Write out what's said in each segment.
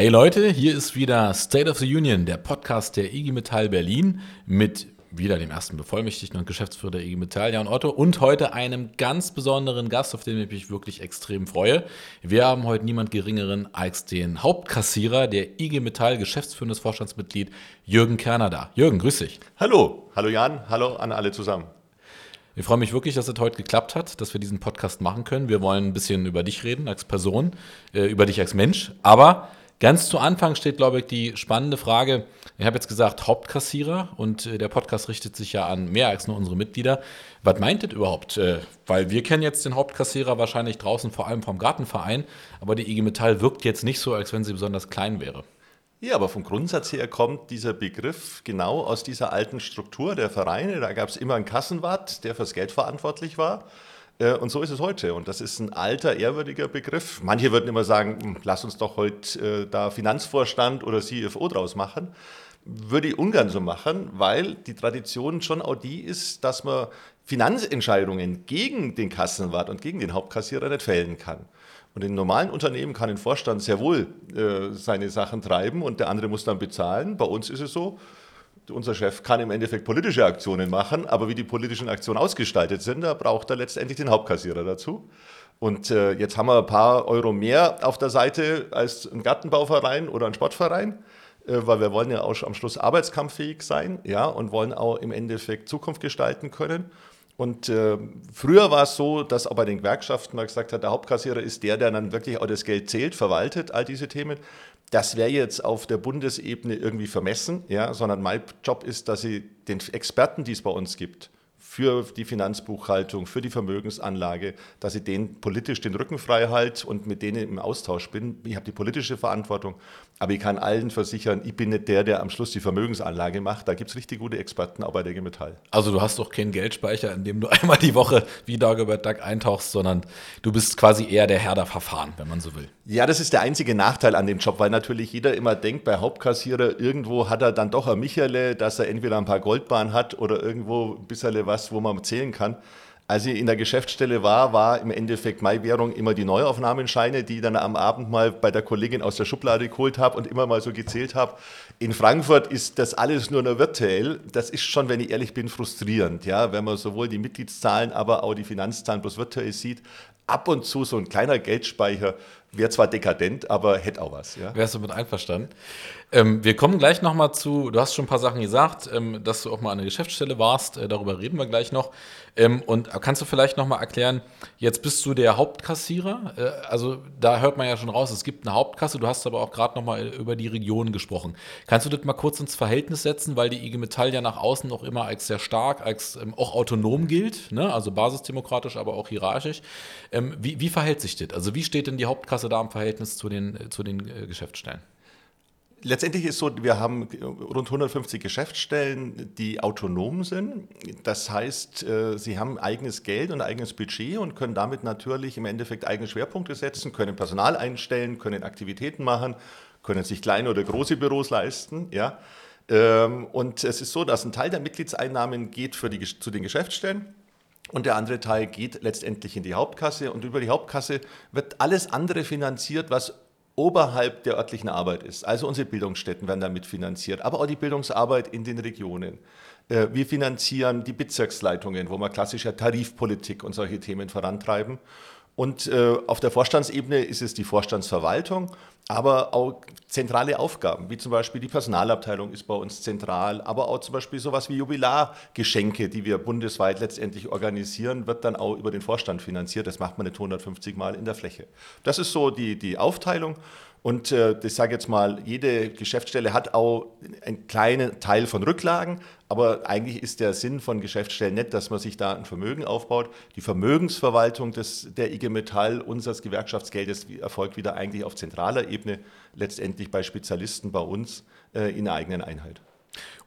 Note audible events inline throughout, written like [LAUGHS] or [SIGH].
Hey Leute, hier ist wieder State of the Union, der Podcast der IG Metall Berlin mit wieder dem ersten Bevollmächtigten und Geschäftsführer der IG Metall, Jan Otto, und heute einem ganz besonderen Gast, auf den ich mich wirklich extrem freue. Wir haben heute niemand Geringeren als den Hauptkassierer der IG Metall, geschäftsführendes Vorstandsmitglied Jürgen Kerner da. Jürgen, grüß dich. Hallo, hallo Jan, hallo an alle zusammen. Ich freue mich wirklich, dass es heute geklappt hat, dass wir diesen Podcast machen können. Wir wollen ein bisschen über dich reden als Person, äh, über dich als Mensch, aber Ganz zu Anfang steht, glaube ich, die spannende Frage. Ich habe jetzt gesagt Hauptkassierer und äh, der Podcast richtet sich ja an mehr als nur unsere Mitglieder. Was meint das überhaupt? Äh, weil wir kennen jetzt den Hauptkassierer wahrscheinlich draußen vor allem vom Gartenverein, aber die IG Metall wirkt jetzt nicht so, als wenn sie besonders klein wäre. Ja, aber vom Grundsatz her kommt dieser Begriff genau aus dieser alten Struktur der Vereine. Da gab es immer einen Kassenwart, der fürs Geld verantwortlich war. Äh, und so ist es heute. Und das ist ein alter, ehrwürdiger Begriff. Manche würden immer sagen, hm, lass uns doch heute äh, da Finanzvorstand oder CFO draus machen. Würde ich ungern so machen, weil die Tradition schon auch die ist, dass man Finanzentscheidungen gegen den Kassenwart und gegen den Hauptkassierer nicht fällen kann. Und in normalen Unternehmen kann ein Vorstand sehr wohl äh, seine Sachen treiben und der andere muss dann bezahlen. Bei uns ist es so, unser Chef kann im Endeffekt politische Aktionen machen, aber wie die politischen Aktionen ausgestaltet sind, da braucht er letztendlich den Hauptkassierer dazu. Und äh, jetzt haben wir ein paar Euro mehr auf der Seite als ein Gartenbauverein oder ein Sportverein, äh, weil wir wollen ja auch am Schluss arbeitskampffähig sein ja, und wollen auch im Endeffekt Zukunft gestalten können. Und äh, früher war es so, dass auch bei den Gewerkschaften man gesagt hat, der Hauptkassierer ist der, der dann wirklich auch das Geld zählt, verwaltet, all diese Themen. Das wäre jetzt auf der Bundesebene irgendwie vermessen, ja, sondern mein Job ist, dass ich den Experten, die es bei uns gibt, für die Finanzbuchhaltung, für die Vermögensanlage, dass ich denen politisch den Rücken frei halte und mit denen im Austausch bin. Ich habe die politische Verantwortung, aber ich kann allen versichern, ich bin nicht der, der am Schluss die Vermögensanlage macht. Da gibt es richtig gute Experten, auch bei der Metall. Also du hast doch keinen Geldspeicher, in dem du [LAUGHS] einmal die Woche wie Dagobert Duck eintauchst, sondern du bist quasi eher der Herr der Verfahren, wenn man so will. Ja, das ist der einzige Nachteil an dem Job, weil natürlich jeder immer denkt, bei Hauptkassierer irgendwo hat er dann doch ein Michele, dass er entweder ein paar Goldbahnen hat oder irgendwo ein bisschen was was, wo man zählen kann. Als ich in der Geschäftsstelle war, war im Endeffekt meine Währung immer die Neuaufnahmenscheine, die ich dann am Abend mal bei der Kollegin aus der Schublade geholt habe und immer mal so gezählt habe. In Frankfurt ist das alles nur noch virtuell. Das ist schon, wenn ich ehrlich bin, frustrierend, ja, wenn man sowohl die Mitgliedszahlen, aber auch die Finanzzahlen bloß virtuell sieht. Ab und zu so ein kleiner Geldspeicher wäre zwar dekadent, aber hätte auch was. Ja? Wärst du mit einverstanden? Ähm, wir kommen gleich nochmal zu, du hast schon ein paar Sachen gesagt, ähm, dass du auch mal an der Geschäftsstelle warst, äh, darüber reden wir gleich noch. Ähm, und kannst du vielleicht nochmal erklären, jetzt bist du der Hauptkassierer, äh, also da hört man ja schon raus, es gibt eine Hauptkasse, du hast aber auch gerade nochmal über die Region gesprochen. Kannst du das mal kurz ins Verhältnis setzen, weil die IG Metall ja nach außen noch immer als sehr stark, als ähm, auch autonom gilt, ne? also basisdemokratisch, aber auch hierarchisch. Ähm, wie, wie verhält sich das? Also wie steht denn die Hauptkasse da im Verhältnis zu den, äh, zu den äh, Geschäftsstellen? Letztendlich ist so, wir haben rund 150 Geschäftsstellen, die autonom sind. Das heißt, äh, sie haben eigenes Geld und eigenes Budget und können damit natürlich im Endeffekt eigene Schwerpunkte setzen, können Personal einstellen, können Aktivitäten machen, können sich kleine oder große Büros leisten. Ja. Ähm, und es ist so, dass ein Teil der Mitgliedseinnahmen geht für die, zu den Geschäftsstellen und der andere Teil geht letztendlich in die Hauptkasse. Und über die Hauptkasse wird alles andere finanziert, was oberhalb der örtlichen Arbeit ist. Also unsere Bildungsstätten werden damit finanziert, aber auch die Bildungsarbeit in den Regionen. Äh, wir finanzieren die Bezirksleitungen, wo wir klassischer Tarifpolitik und solche Themen vorantreiben. Und äh, auf der Vorstandsebene ist es die Vorstandsverwaltung, aber auch zentrale Aufgaben, wie zum Beispiel die Personalabteilung ist bei uns zentral, aber auch zum Beispiel sowas wie Jubilargeschenke, die wir bundesweit letztendlich organisieren, wird dann auch über den Vorstand finanziert. Das macht man nicht 150 Mal in der Fläche. Das ist so die, die Aufteilung. Und äh, ich sage jetzt mal, jede Geschäftsstelle hat auch einen kleinen Teil von Rücklagen, aber eigentlich ist der Sinn von Geschäftsstellen nicht, dass man sich da ein Vermögen aufbaut. Die Vermögensverwaltung des, der IG Metall, unseres Gewerkschaftsgeldes, erfolgt wieder eigentlich auf zentraler Ebene, letztendlich bei Spezialisten bei uns äh, in der eigenen Einheit.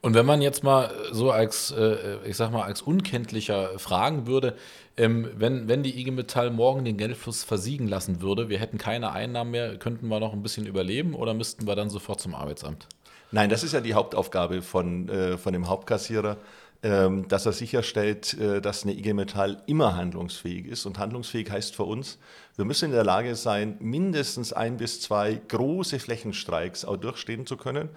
Und wenn man jetzt mal so als, äh, ich sag mal, als Unkenntlicher fragen würde, ähm, wenn, wenn die IG Metall morgen den Geldfluss versiegen lassen würde, wir hätten keine Einnahmen mehr, könnten wir noch ein bisschen überleben oder müssten wir dann sofort zum Arbeitsamt? Nein, das ist ja die Hauptaufgabe von, äh, von dem Hauptkassierer, ähm, dass er sicherstellt, äh, dass eine IG Metall immer handlungsfähig ist. Und handlungsfähig heißt für uns, Wir müssen in der Lage sein, mindestens ein bis zwei große Flächenstreiks auch durchstehen zu können.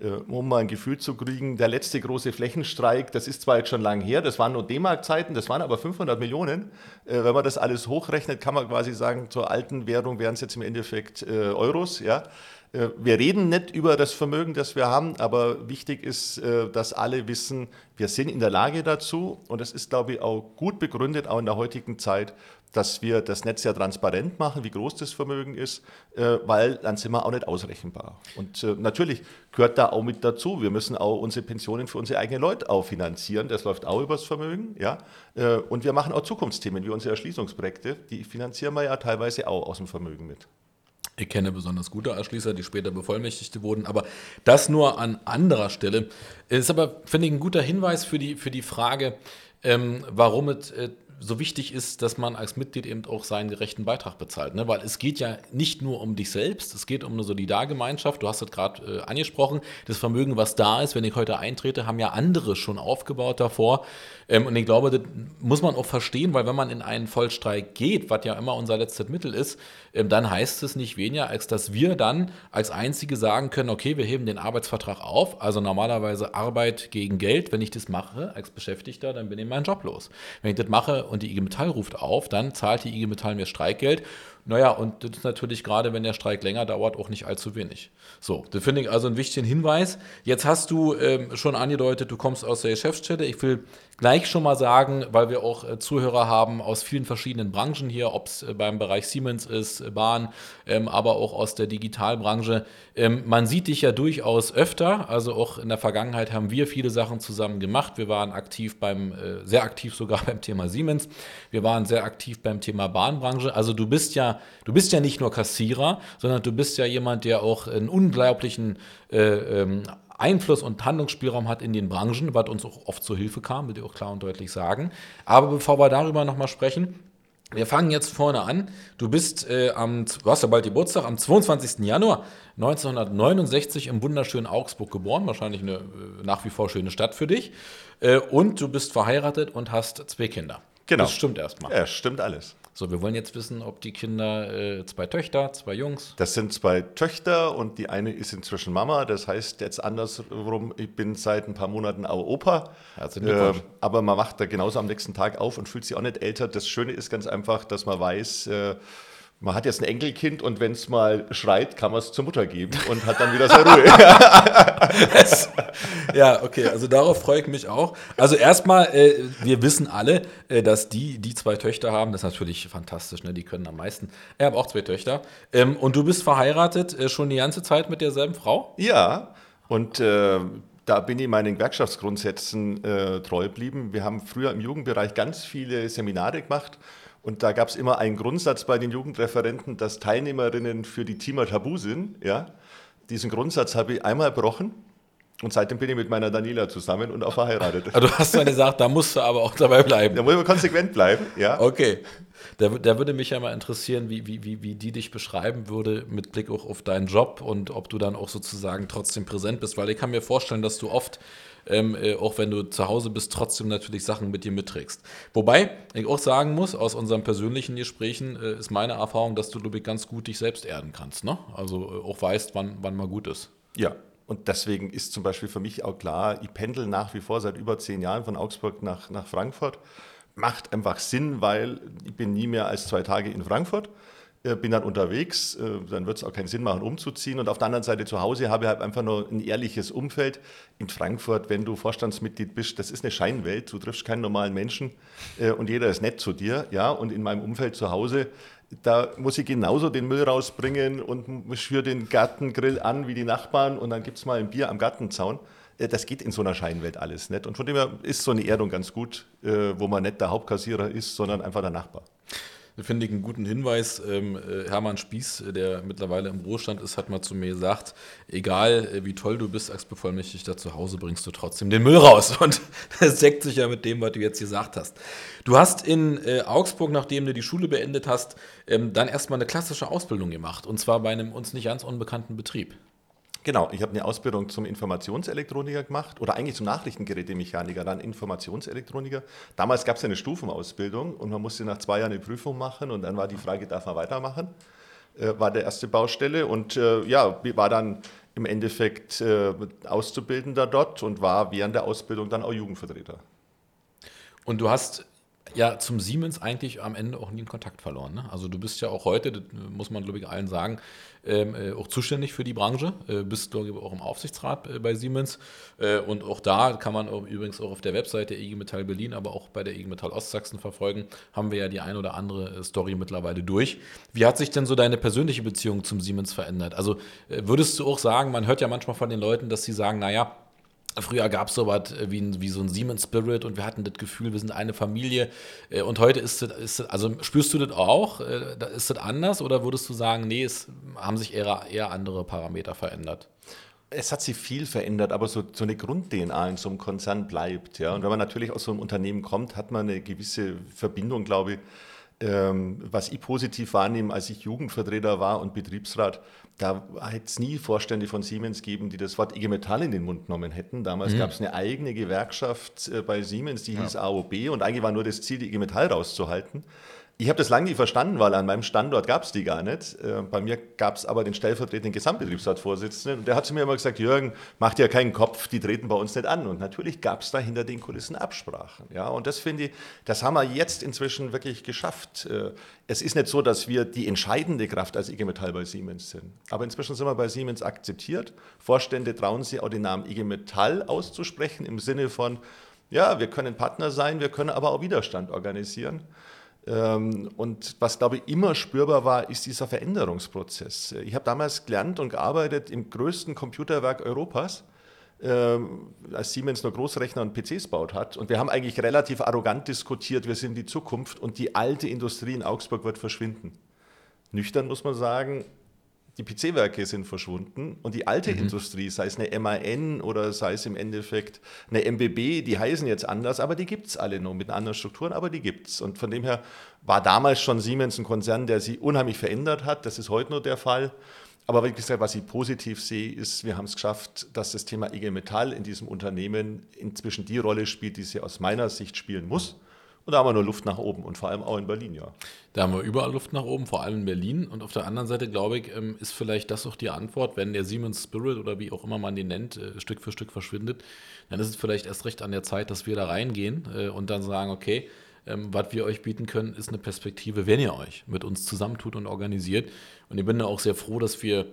Äh, um mal ein Gefühl zu kriegen, der letzte große Flächenstreik, das ist zwar jetzt schon lang her, das waren nur D-Mark-Zeiten, das waren aber 500 Millionen. Äh, wenn man das alles hochrechnet, kann man quasi sagen, zur alten Währung wären es jetzt im Endeffekt äh, Euros. Ja? Wir reden nicht über das Vermögen, das wir haben, aber wichtig ist, dass alle wissen, wir sind in der Lage dazu und das ist, glaube ich, auch gut begründet, auch in der heutigen Zeit, dass wir das Netz ja transparent machen, wie groß das Vermögen ist, äh, weil dann sind wir auch nicht ausrechenbar. Und äh, natürlich gehört da auch mit dazu, wir müssen auch unsere Pensionen für unsere eigenen Leute auch finanzieren, das läuft auch übers Vermögen. Ja? Äh, und wir machen auch Zukunftsthemen wie unsere Erschließungsprojekte, die finanzieren wir ja teilweise auch aus dem Vermögen mit. Ich kenne besonders gute Erschließer, die später Bevollmächtigte wurden, aber das nur an anderer Stelle. Ist aber, finde ich, ein guter Hinweis für die, für die Frage, ähm, warum es äh, so wichtig ist, dass man als Mitglied eben auch seinen gerechten Beitrag bezahlt. Ne? Weil es geht ja nicht nur um dich selbst, es geht um eine Solidargemeinschaft. Du hast es gerade äh, angesprochen. Das Vermögen, was da ist, wenn ich heute eintrete, haben ja andere schon aufgebaut davor. Ähm, und ich glaube, das muss man auch verstehen, weil wenn man in einen Vollstreik geht, was ja immer unser letztes Mittel ist, dann heißt es nicht weniger, als dass wir dann als Einzige sagen können, okay, wir heben den Arbeitsvertrag auf. Also normalerweise Arbeit gegen Geld. Wenn ich das mache als Beschäftigter, dann bin ich meinen Job los. Wenn ich das mache und die IG Metall ruft auf, dann zahlt die IG Metall mir Streikgeld. Naja, und das ist natürlich gerade, wenn der Streik länger dauert, auch nicht allzu wenig. So, das finde ich also einen wichtigen Hinweis. Jetzt hast du ähm, schon angedeutet, du kommst aus der Geschäftsstelle. Ich will gleich schon mal sagen, weil wir auch äh, Zuhörer haben aus vielen verschiedenen Branchen hier, ob es äh, beim Bereich Siemens ist, äh, Bahn, ähm, aber auch aus der Digitalbranche. Ähm, man sieht dich ja durchaus öfter, also auch in der Vergangenheit haben wir viele Sachen zusammen gemacht. Wir waren aktiv beim, äh, sehr aktiv sogar [LAUGHS] beim Thema Siemens. Wir waren sehr aktiv beim Thema Bahnbranche. Also du bist ja, du bist ja nicht nur Kassierer, sondern du bist ja jemand, der auch einen unglaublichen äh, ähm, Einfluss und Handlungsspielraum hat in den Branchen, was uns auch oft zur Hilfe kam, will ich auch klar und deutlich sagen. Aber bevor wir darüber nochmal sprechen, wir fangen jetzt vorne an. Du bist äh, am, du hast ja bald Geburtstag, am 22. Januar 1969 im wunderschönen Augsburg geboren, wahrscheinlich eine äh, nach wie vor schöne Stadt für dich. Äh, und du bist verheiratet und hast zwei Kinder. Genau. Das stimmt erstmal. Ja, stimmt alles. So, wir wollen jetzt wissen, ob die Kinder, äh, zwei Töchter, zwei Jungs. Das sind zwei Töchter und die eine ist inzwischen Mama. Das heißt jetzt andersrum, ich bin seit ein paar Monaten auch Opa. Herzlichen. Äh, aber man wacht da genauso am nächsten Tag auf und fühlt sich auch nicht älter. Das Schöne ist ganz einfach, dass man weiß, äh, man hat jetzt ein Enkelkind und wenn es mal schreit, kann man es zur Mutter geben und hat dann wieder seine Ruhe. [LAUGHS] ja, okay, also darauf freue ich mich auch. Also erstmal, äh, wir wissen alle, äh, dass die, die zwei Töchter haben, das ist natürlich fantastisch, ne? die können am meisten. Ich habe auch zwei Töchter. Ähm, und du bist verheiratet äh, schon die ganze Zeit mit derselben Frau? Ja, und äh, da bin ich meinen Gewerkschaftsgrundsätzen äh, treu geblieben. Wir haben früher im Jugendbereich ganz viele Seminare gemacht und da gab es immer einen Grundsatz bei den Jugendreferenten, dass Teilnehmerinnen für die Thema tabu sind. Ja? Diesen Grundsatz habe ich einmal gebrochen und seitdem bin ich mit meiner Daniela zusammen und auch verheiratet. Also du hast dann gesagt, da musst du aber auch dabei bleiben. Da muss man konsequent bleiben, ja. Okay. Da, da würde mich ja mal interessieren, wie, wie, wie, wie die dich beschreiben würde mit Blick auch auf deinen Job und ob du dann auch sozusagen trotzdem präsent bist, weil ich kann mir vorstellen, dass du oft ähm, äh, auch wenn du zu Hause bist, trotzdem natürlich Sachen mit dir mitträgst. Wobei ich auch sagen muss, aus unseren persönlichen Gesprächen äh, ist meine Erfahrung, dass du, Lubik, ganz gut dich selbst erden kannst. Ne? Also äh, auch weißt, wann, wann mal gut ist. Ja, und deswegen ist zum Beispiel für mich auch klar, ich pendel nach wie vor seit über zehn Jahren von Augsburg nach, nach Frankfurt. Macht einfach Sinn, weil ich bin nie mehr als zwei Tage in Frankfurt. Äh, bin dann unterwegs, äh, dann wird es auch keinen Sinn machen, umzuziehen. Und auf der anderen Seite zu Hause habe ich halt einfach nur ein ehrliches Umfeld. In Frankfurt, wenn du Vorstandsmitglied bist, das ist eine Scheinwelt, du triffst keinen normalen Menschen äh, und jeder ist nett zu dir. Ja? Und in meinem Umfeld zu Hause, da muss ich genauso den Müll rausbringen und schwöre den Gartengrill an wie die Nachbarn und dann gibt es mal ein Bier am Gartenzaun. Das geht in so einer Scheinwelt alles nicht. Und von dem her ist so eine Erdung ganz gut, wo man nicht der Hauptkassierer ist, sondern einfach der Nachbar finde ich einen guten Hinweis. Ähm, äh, Hermann Spieß, der mittlerweile im Ruhestand ist, hat mal zu mir gesagt, egal äh, wie toll du bist als Bevollmächtigter zu Hause, bringst du trotzdem den Müll raus. Und [LAUGHS] das deckt sich ja mit dem, was du jetzt gesagt hast. Du hast in äh, Augsburg, nachdem du die Schule beendet hast, ähm, dann erstmal eine klassische Ausbildung gemacht. Und zwar bei einem uns nicht ganz unbekannten Betrieb. Genau, ich habe eine Ausbildung zum Informationselektroniker gemacht oder eigentlich zum Nachrichtengerätemechaniker, dann Informationselektroniker. Damals gab es ja eine Stufenausbildung und man musste nach zwei Jahren eine Prüfung machen und dann war die Frage, darf man weitermachen? Äh, war der erste Baustelle und äh, ja, war dann im Endeffekt äh, Auszubildender dort und war während der Ausbildung dann auch Jugendvertreter. Und du hast ja zum Siemens eigentlich am Ende auch nie einen Kontakt verloren. Ne? Also du bist ja auch heute, das muss man glaube ich allen sagen, ähm, äh, auch zuständig für die Branche, äh, bist glaube ich auch im Aufsichtsrat äh, bei Siemens äh, und auch da kann man auch, übrigens auch auf der Webseite IG Metall Berlin, aber auch bei der IG Metall Ostsachsen verfolgen, haben wir ja die ein oder andere äh, Story mittlerweile durch. Wie hat sich denn so deine persönliche Beziehung zum Siemens verändert? Also äh, würdest du auch sagen, man hört ja manchmal von den Leuten, dass sie sagen, naja, Früher gab es so was wie, wie so ein Siemens Spirit und wir hatten das Gefühl, wir sind eine Familie. Äh, und heute ist das, ist das also spürst du das auch? Äh, ist das anders oder würdest du sagen, nee, es haben sich eher, eher andere Parameter verändert? Es hat sich viel verändert, aber so, so eine Grund-DNA in so einem Konzern bleibt. Ja? Und wenn man natürlich aus so einem Unternehmen kommt, hat man eine gewisse Verbindung, glaube ich. Ähm, was ich positiv wahrnehme, als ich Jugendvertreter war und Betriebsrat, da hätte es nie Vorstände von Siemens gegeben, die das Wort IG Metall in den Mund genommen hätten. Damals mhm. gab es eine eigene Gewerkschaft äh, bei Siemens, die ja. hieß AOB und eigentlich war nur das Ziel, die IG Metall rauszuhalten. Ich habe das lange nicht verstanden, weil an meinem Standort gab es die gar nicht. Äh, bei mir gab es aber den stellvertretenden Gesamtbetriebsratsvorsitzenden und der hat zu mir immer gesagt, Jürgen, mach dir keinen Kopf, die treten bei uns nicht an. Und natürlich gab es da hinter den Kulissen Absprachen. Ja? Und das finde ich, das haben wir jetzt inzwischen wirklich geschafft. Äh, es ist nicht so, dass wir die entscheidende Kraft als IG Metall bei Siemens sind. Aber inzwischen sind wir bei Siemens akzeptiert. Vorstände trauen sich auch den Namen IG Metall auszusprechen im Sinne von, ja, wir können Partner sein, wir können aber auch Widerstand organisieren. Ähm, und was, glaube ich, immer spürbar war, ist dieser Veränderungsprozess. Ich habe damals gelernt und gearbeitet im größten Computerwerk Europas, ähm, als Siemens nur Großrechner und PCs baut hat. Und wir haben eigentlich relativ arrogant diskutiert, wir sind die Zukunft und die alte Industrie in Augsburg wird verschwinden. Nüchtern muss man sagen, die PC-Werke sind verschwunden und die alte mhm. Industrie, sei es eine MAN oder sei es im Endeffekt eine MBB, die heißen jetzt anders, aber die gibt es alle noch mit anderen Strukturen, aber die gibt es. Und von dem her war damals schon Siemens ein Konzern, der sich unheimlich verändert hat. Das ist heute nur der Fall. Aber wie gesagt, was ich positiv sehe, ist, wir haben es geschafft, dass das Thema IG Metall in diesem Unternehmen inzwischen die Rolle spielt, die sie aus meiner Sicht spielen muss. Und da haben wir nur Luft nach oben und vor allem auch in Berlin, ja. Da haben wir überall Luft nach oben, vor allem in Berlin. Und auf der anderen Seite, glaube ich, ähm, ist vielleicht das auch die Antwort, wenn der Siemens Spirit oder wie auch immer man den nennt, äh, Stück für Stück verschwindet, dann ist es vielleicht erst recht an der Zeit, dass wir da reingehen äh, und dann sagen, okay, ähm, was wir euch bieten können, ist eine Perspektive, wenn ihr euch mit uns zusammentut und organisiert. Und ich bin da auch sehr froh, dass wir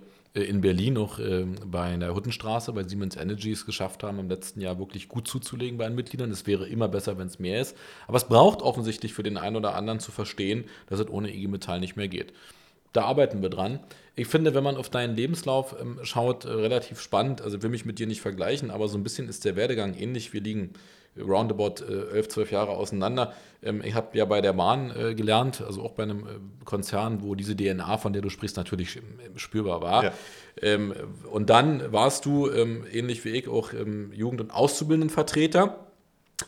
in Berlin noch äh, bei der Huttenstraße bei Siemens Energy es geschafft haben, im letzten Jahr wirklich gut zuzulegen bei den Mitgliedern. Es wäre immer besser, wenn es mehr ist. Aber es braucht offensichtlich für den einen oder anderen zu verstehen, dass es ohne IG Metall nicht mehr geht. Da arbeiten wir dran. Ich finde, wenn man auf deinen Lebenslauf ähm, schaut, äh, relativ spannend. Also, will mich mit dir nicht vergleichen, aber so ein bisschen ist der Werdegang ähnlich. Wir liegen roundabout äh, 11, 12 Jahre auseinander. Ähm, ich habe ja bei der Bahn äh, gelernt, also auch bei einem äh, Konzern, wo diese DNA, von der du sprichst, natürlich spürbar war. Ja. Ähm, und dann warst du, ähm, ähnlich wie ich, auch ähm, Jugend- und Auszubildendenvertreter.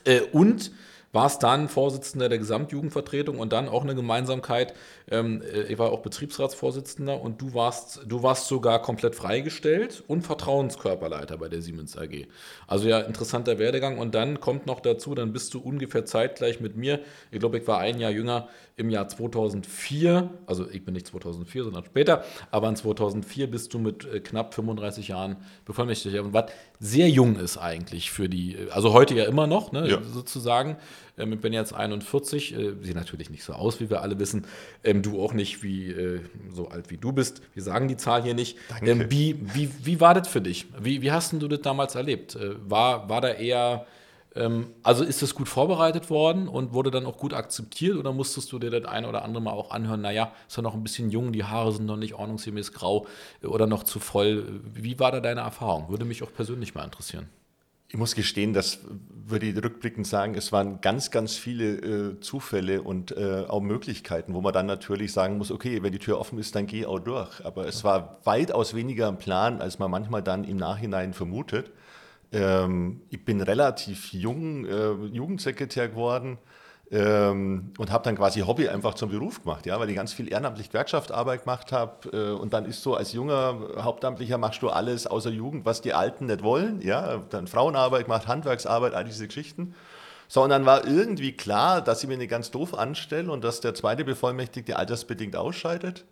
Äh, und warst dann Vorsitzender der Gesamtjugendvertretung und dann auch eine Gemeinsamkeit. Ähm, äh, ich war auch Betriebsratsvorsitzender und du warst, du warst sogar komplett freigestellt und Vertrauenskörperleiter bei der Siemens AG. Also ja, interessanter Werdegang. Und dann kommt noch dazu, dann bist du ungefähr zeitgleich mit mir. Ich glaube, ich war ein Jahr jünger im Jahr 2004. Also ich bin nicht 2004, sondern später. Aber in 2004 bist du mit äh, knapp 35 Jahren bevollmächtigt. Und was sehr jung ist eigentlich für die, also heute ja immer noch, ne, ja. sozusagen. Ähm, ich bin jetzt 41, äh, sieht natürlich nicht so aus, wie wir alle wissen. Ähm, du auch nicht wie äh, so alt wie du bist. Wir sagen die Zahl hier nicht. Ähm, wie, wie, wie war das für dich? Wie, wie hast du das damals erlebt? Äh, war, war da eher, ähm, also ist das gut vorbereitet worden und wurde dann auch gut akzeptiert oder musstest du dir das ein oder andere Mal auch anhören, naja, ist ja noch ein bisschen jung, die Haare sind noch nicht ordnungsgemäß grau oder noch zu voll. Wie war da deine Erfahrung? Würde mich auch persönlich mal interessieren. Ich muss gestehen, das würde ich rückblickend sagen, es waren ganz, ganz viele äh, Zufälle und äh, auch Möglichkeiten, wo man dann natürlich sagen muss, okay, wenn die Tür offen ist, dann geh auch durch. Aber es war weitaus weniger ein Plan, als man manchmal dann im Nachhinein vermutet. Ähm, ich bin relativ jung äh, Jugendsekretär geworden Ähm, und habe dann quasi Hobby einfach zum Beruf gemacht, ja, weil ich ganz viel ehrenamtlich Gewerkschaftsarbeit gemacht habe. Äh, und dann ist so, als junger Hauptamtlicher machst du alles außer Jugend, was die Alten nicht wollen. Ja, dann Frauenarbeit gemacht, Handwerksarbeit, all diese Geschichten. So, und dann war irgendwie klar, dass ich mir nicht ganz doof anstelle und dass der zweite Bevollmächtigte altersbedingt ausscheidet.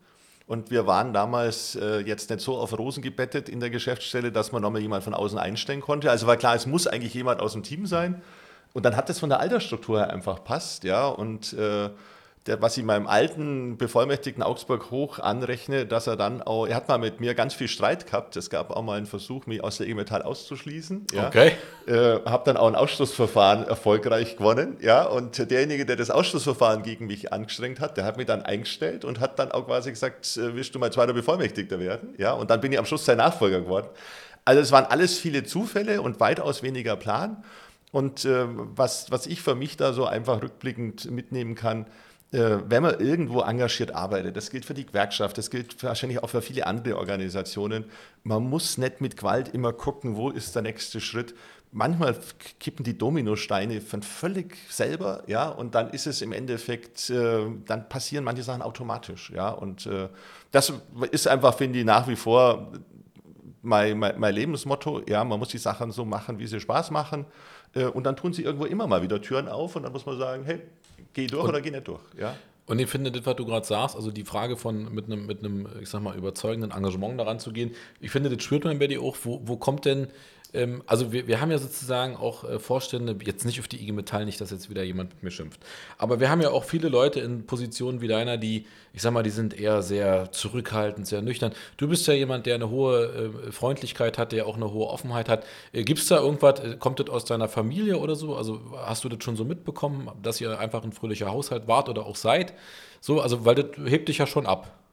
Und wir waren damals äh, jetzt nicht so auf Rosen gebettet in der Geschäftsstelle, dass man nochmal jemand von außen einstellen konnte. Also war klar, es muss eigentlich jemand aus dem Team sein. Und dann hat das von der Altersstruktur her einfach passt, ja. Und äh, der, was ich meinem alten Bevollmächtigten Augsburg hoch anrechne, dass er dann auch, er hat mal mit mir ganz viel Streit gehabt. Es gab auch mal einen Versuch, mich aus der IG Metall auszuschließen. Ja. Okay. Äh, habe dann auch ein Ausschlussverfahren erfolgreich gewonnen. Ja. Und derjenige, der das Ausschlussverfahren gegen mich angestrengt hat, der hat mich dann eingestellt und hat dann auch quasi gesagt, äh, willst du mein zweiter Bevollmächtigter werden? Ja. Und dann bin ich am Schluss sein Nachfolger geworden. Also es waren alles viele Zufälle und weitaus weniger Plan. Und äh, was, was ich für mich da so einfach rückblickend mitnehmen kann, äh, wenn man irgendwo engagiert arbeitet, das gilt für die Gewerkschaft, das gilt wahrscheinlich auch für viele andere Organisationen, man muss nicht mit Gewalt immer gucken, wo ist der nächste Schritt. Manchmal kippen die Dominosteine von völlig selber, ja, und dann ist es im Endeffekt, äh, dann passieren manche Sachen automatisch, ja, und äh, das ist einfach, finde ich, nach wie vor mein, mein, mein Lebensmotto, ja, man muss die Sachen so machen, wie sie Spaß machen, und dann tun sie irgendwo immer mal wieder Türen auf und dann muss man sagen, hey, Geh durch und, oder geh nicht durch, ja. Und ich finde, das, was du gerade sagst, also die Frage von mit einem, mit einem, ich sag mal, überzeugenden Engagement daran zu gehen, ich finde, das spürt man bei dir auch, wo, wo kommt denn also wir, wir haben ja sozusagen auch äh, Vorstände, jetzt nicht auf die IG Metall, nicht, dass jetzt wieder jemand mit mir schimpft, aber wir haben ja auch viele Leute in Positionen wie deiner, die, ich sag mal, die sind eher sehr zurückhaltend, sehr nüchtern. Du bist ja jemand, der eine hohe äh, Freundlichkeit hat, der auch eine hohe Offenheit hat. Äh, Gibt es da irgendwas, äh, kommt das aus deiner Familie oder so? Also hast du das schon so mitbekommen, dass ihr einfach ein fröhlicher Haushalt wart oder auch seid? So, also weil das hebt dich ja schon ab.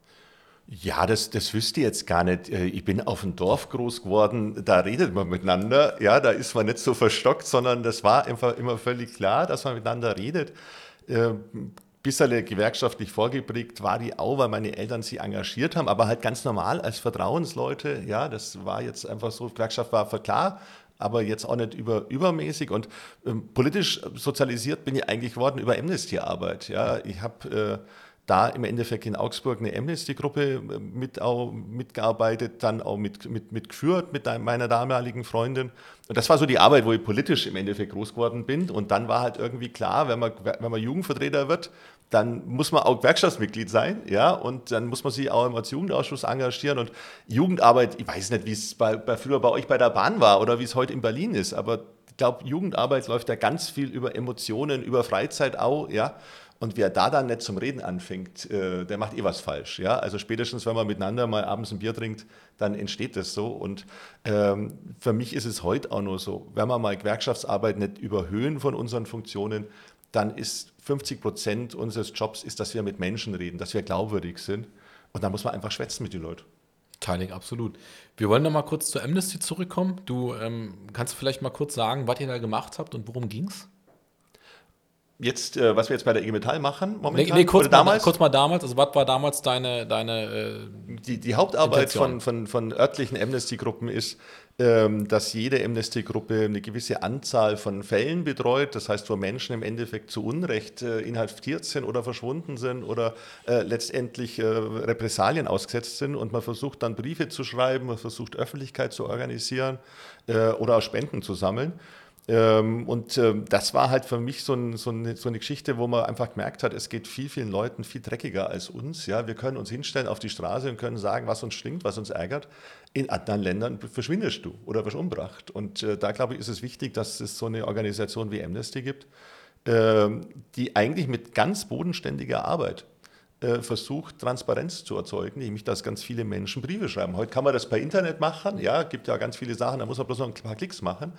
Ja, das, das wüsste ich jetzt gar nicht. Äh, ich bin auf dem Dorf groß geworden, da redet man miteinander. Ja, da ist man nicht so verstockt, sondern das war einfach immer völlig klar, dass man miteinander redet. Äh, bisschen gewerkschaftlich vorgeprägt war die auch, weil meine Eltern sie engagiert haben, aber halt ganz normal als Vertrauensleute. Ja, das war jetzt einfach so, Gewerkschaft war klar, aber jetzt auch nicht über, übermäßig. Und ähm, politisch sozialisiert bin ich eigentlich geworden über Amnesty-Arbeit. Ja, ich habe äh, da im Endeffekt in Augsburg eine Amnesty-Gruppe äh, mit mitgearbeitet, dann auch mit, mit, mitgeführt mit meiner damaligen Freundin. Und das war so die Arbeit, wo ich politisch im Endeffekt groß geworden bin. Und dann war halt irgendwie klar, wenn man, wenn man Jugendvertreter wird, dann muss man auch Gewerkschaftsmitglied sein, ja, und dann muss man sich auch im Jugendausschuss engagieren. Und Jugendarbeit, ich weiß nicht, wie es bei, bei, früher bei euch bei der Bahn war oder wie es heute in Berlin ist, aber ich glaube, Jugendarbeit läuft ja ganz viel über Emotionen, über Freizeit auch, ja. Und wer da dann nicht zum Reden anfängt, äh, der macht eh was falsch. Ja? Also spätestens, wenn man miteinander mal abends ein Bier trinkt, dann entsteht das so. Und ähm, für mich ist es heute auch nur so, wenn wir mal Gewerkschaftsarbeit nicht überhöhen von unseren Funktionen, dann ist 50 Prozent unseres Jobs, ist, dass wir mit Menschen reden, dass wir glaubwürdig sind. Und da muss man einfach schwätzen mit den Leuten. Teilig, absolut. Wir wollen noch mal kurz zur Amnesty zurückkommen. Du ähm, kannst vielleicht mal kurz sagen, was ihr da gemacht habt und worum ging es? Jetzt, äh, was wir jetzt bei der IG Metall machen, momentan? Nee, nee kurz, mal, damals? kurz mal damals. Also, was war damals deine. deine äh, die, die Hauptarbeit von, von, von örtlichen Amnesty-Gruppen ist, ähm, dass jede Amnesty-Gruppe eine gewisse Anzahl von Fällen betreut. Das heißt, wo Menschen im Endeffekt zu Unrecht äh, inhaftiert sind oder verschwunden sind oder äh, letztendlich äh, Repressalien ausgesetzt sind. Und man versucht dann Briefe zu schreiben, man versucht Öffentlichkeit zu organisieren äh, oder auch Spenden zu sammeln. Ähm, und ähm, das war halt für mich so, ein, so, eine, so, eine, Geschichte, wo man einfach gemerkt hat, es geht viel, vielen Leuten viel dreckiger als uns. Ja, wir können uns hinstellen auf die Straße und können sagen, was uns stinkt, was uns ärgert. In anderen Ländern verschwindest du oder wirst umbracht. Und äh, da glaube ich, ist es wichtig, dass es so eine Organisation wie Amnesty gibt, äh, die eigentlich mit ganz bodenständiger Arbeit versucht, Transparenz zu erzeugen, nämlich dass ganz viele Menschen Briefe schreiben. Heute kann man das per Internet machen, ja, gibt ja ganz viele Sachen, da muss man bloß noch ein paar Klicks machen.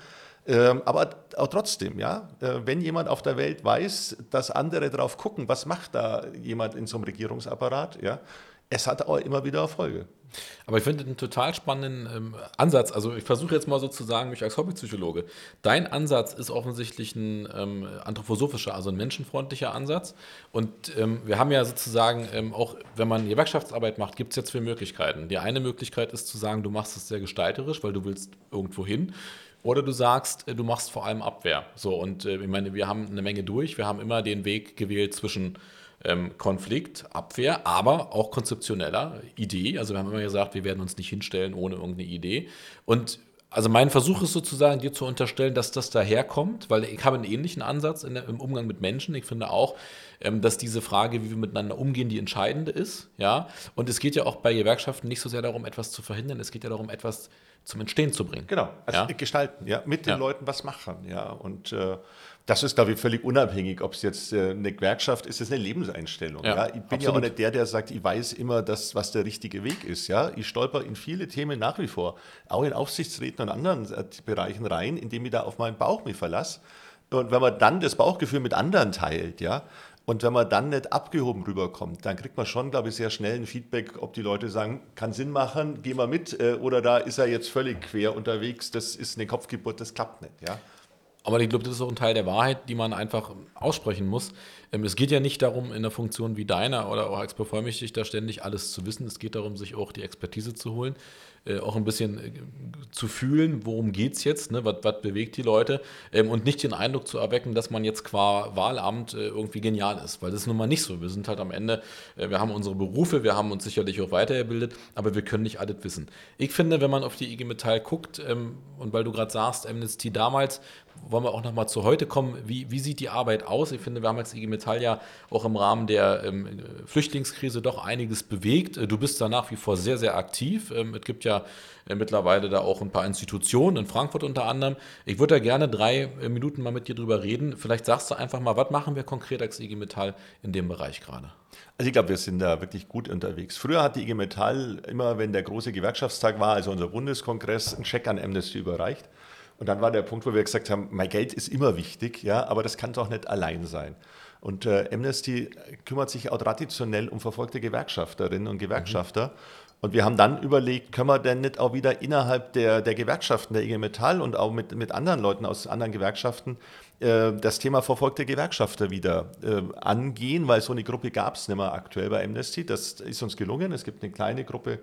Ähm, aber auch trotzdem, ja, äh, wenn jemand auf der Welt weiß, dass andere drauf gucken, was macht da jemand in so einem Regierungsapparat, ja, es hat auch immer wieder Erfolge. Aber ich finde einen total spannenden ähm, Ansatz. Also ich versuche jetzt mal sozusagen mich als Hobbypsychologe. Dein Ansatz ist offensichtlich ein ähm, anthroposophischer, also ein menschenfreundlicher Ansatz. Und ähm, wir haben ja sozusagen ähm, auch, wenn man Gewerkschaftsarbeit macht, gibt es jetzt zwei Möglichkeiten. Die eine Möglichkeit ist zu sagen, du machst es sehr gestalterisch, weil du willst irgendwo hin Oder du sagst, äh, du machst vor allem Abwehr. So, und äh, ich meine, wir haben eine Menge durch. Wir haben immer den Weg gewählt zwischen ähm, Konflikt, Abwehr, aber auch konzeptioneller Idee. Also wir haben immer gesagt, wir werden uns nicht hinstellen ohne irgendeine Idee. Und also mein Versuch ist sozusagen, dir zu unterstellen, dass das daherkommt, weil ich habe einen ähnlichen Ansatz der, im Umgang mit Menschen. Ich finde auch, ähm, dass diese Frage, wie wir miteinander umgehen, die entscheidende ist. Ja? Und es geht ja auch bei Gewerkschaften nicht so sehr darum, etwas zu verhindern, es geht ja darum, etwas zum Entstehen zu bringen. Genau, also ja? gestalten, ja, mit den ja. Leuten was machen, ja. Und äh, das ist, glaube ich, völlig unabhängig, ob es jetzt äh, eine Gewerkschaft ist, es ist eine Lebenseinstellung. Ja, ja? Ich bin absolut. ja auch nicht der, der sagt, ich weiß immer, das, was der richtige Weg ist. Ja? Ich stolper in viele Themen nach wie vor, auch in Aufsichtsräten und anderen äh, Bereichen rein, indem ich da auf meinen Bauch mich verlasse. Und wenn man dann das Bauchgefühl mit anderen teilt, ja, und wenn man dann nicht abgehoben rüberkommt, dann kriegt man schon, glaube ich, sehr schnell ein Feedback, ob die Leute sagen, kann Sinn machen, geh mal mit, äh, oder da ist er jetzt völlig quer unterwegs, das ist eine Kopfgeburt, das klappt nicht. Ja? Aber ich glaube, das ist auch ein Teil der Wahrheit, die man einfach aussprechen muss. Ähm, es geht ja nicht darum, in der Funktion wie deiner oder auch als Bevollmächtigter ständig alles zu wissen. Es geht darum, sich auch die Expertise zu holen. Äh, auch ein bisschen äh, zu fühlen, worum geht es jetzt, ne? was, was bewegt die Leute ähm, und nicht den Eindruck zu erwecken, dass man jetzt qua Wahlamt äh, irgendwie genial ist, weil das ist nun mal nicht so. Wir sind halt am Ende, äh, wir haben unsere Berufe, wir haben uns sicherlich auch weitergebildet, aber wir können nicht alles wissen. Ich finde, wenn man auf die IG Metall guckt ähm, und weil du gerade sagst, Amnesty damals, wollen wir auch nochmal zu heute kommen, wie, wie sieht die Arbeit aus? Ich finde, wir haben als IG Metall ja auch im Rahmen der ähm, Flüchtlingskrise doch einiges bewegt. Du bist da nach wie vor sehr, sehr aktiv. Ähm, es gibt ja äh, mittlerweile da auch ein paar Institutionen, in Frankfurt unter anderem. Ich würde da gerne drei äh, Minuten mal mit dir drüber reden. Vielleicht sagst du einfach mal, was machen wir konkret als IG Metall in dem Bereich gerade? Also ich glaube, wir sind da wirklich gut unterwegs. Früher hat die IG Metall immer, wenn der große Gewerkschaftstag war, also unser Bundeskongress, einen Check an Amnesty überreicht. Und dann war der Punkt, wo wir gesagt haben, mein Geld ist immer wichtig, ja, aber das kann doch nicht allein sein. Und äh, Amnesty kümmert sich auch traditionell um verfolgte Gewerkschafterinnen und Gewerkschafter. Mhm. Und wir haben dann überlegt, können wir denn nicht auch wieder innerhalb der, der Gewerkschaften, der IG Metall und auch mit, mit anderen Leuten aus anderen Gewerkschaften äh, das Thema verfolgte Gewerkschafter wieder äh, angehen, weil so eine Gruppe gab es nicht mehr aktuell bei Amnesty. Das ist uns gelungen. Es gibt eine kleine Gruppe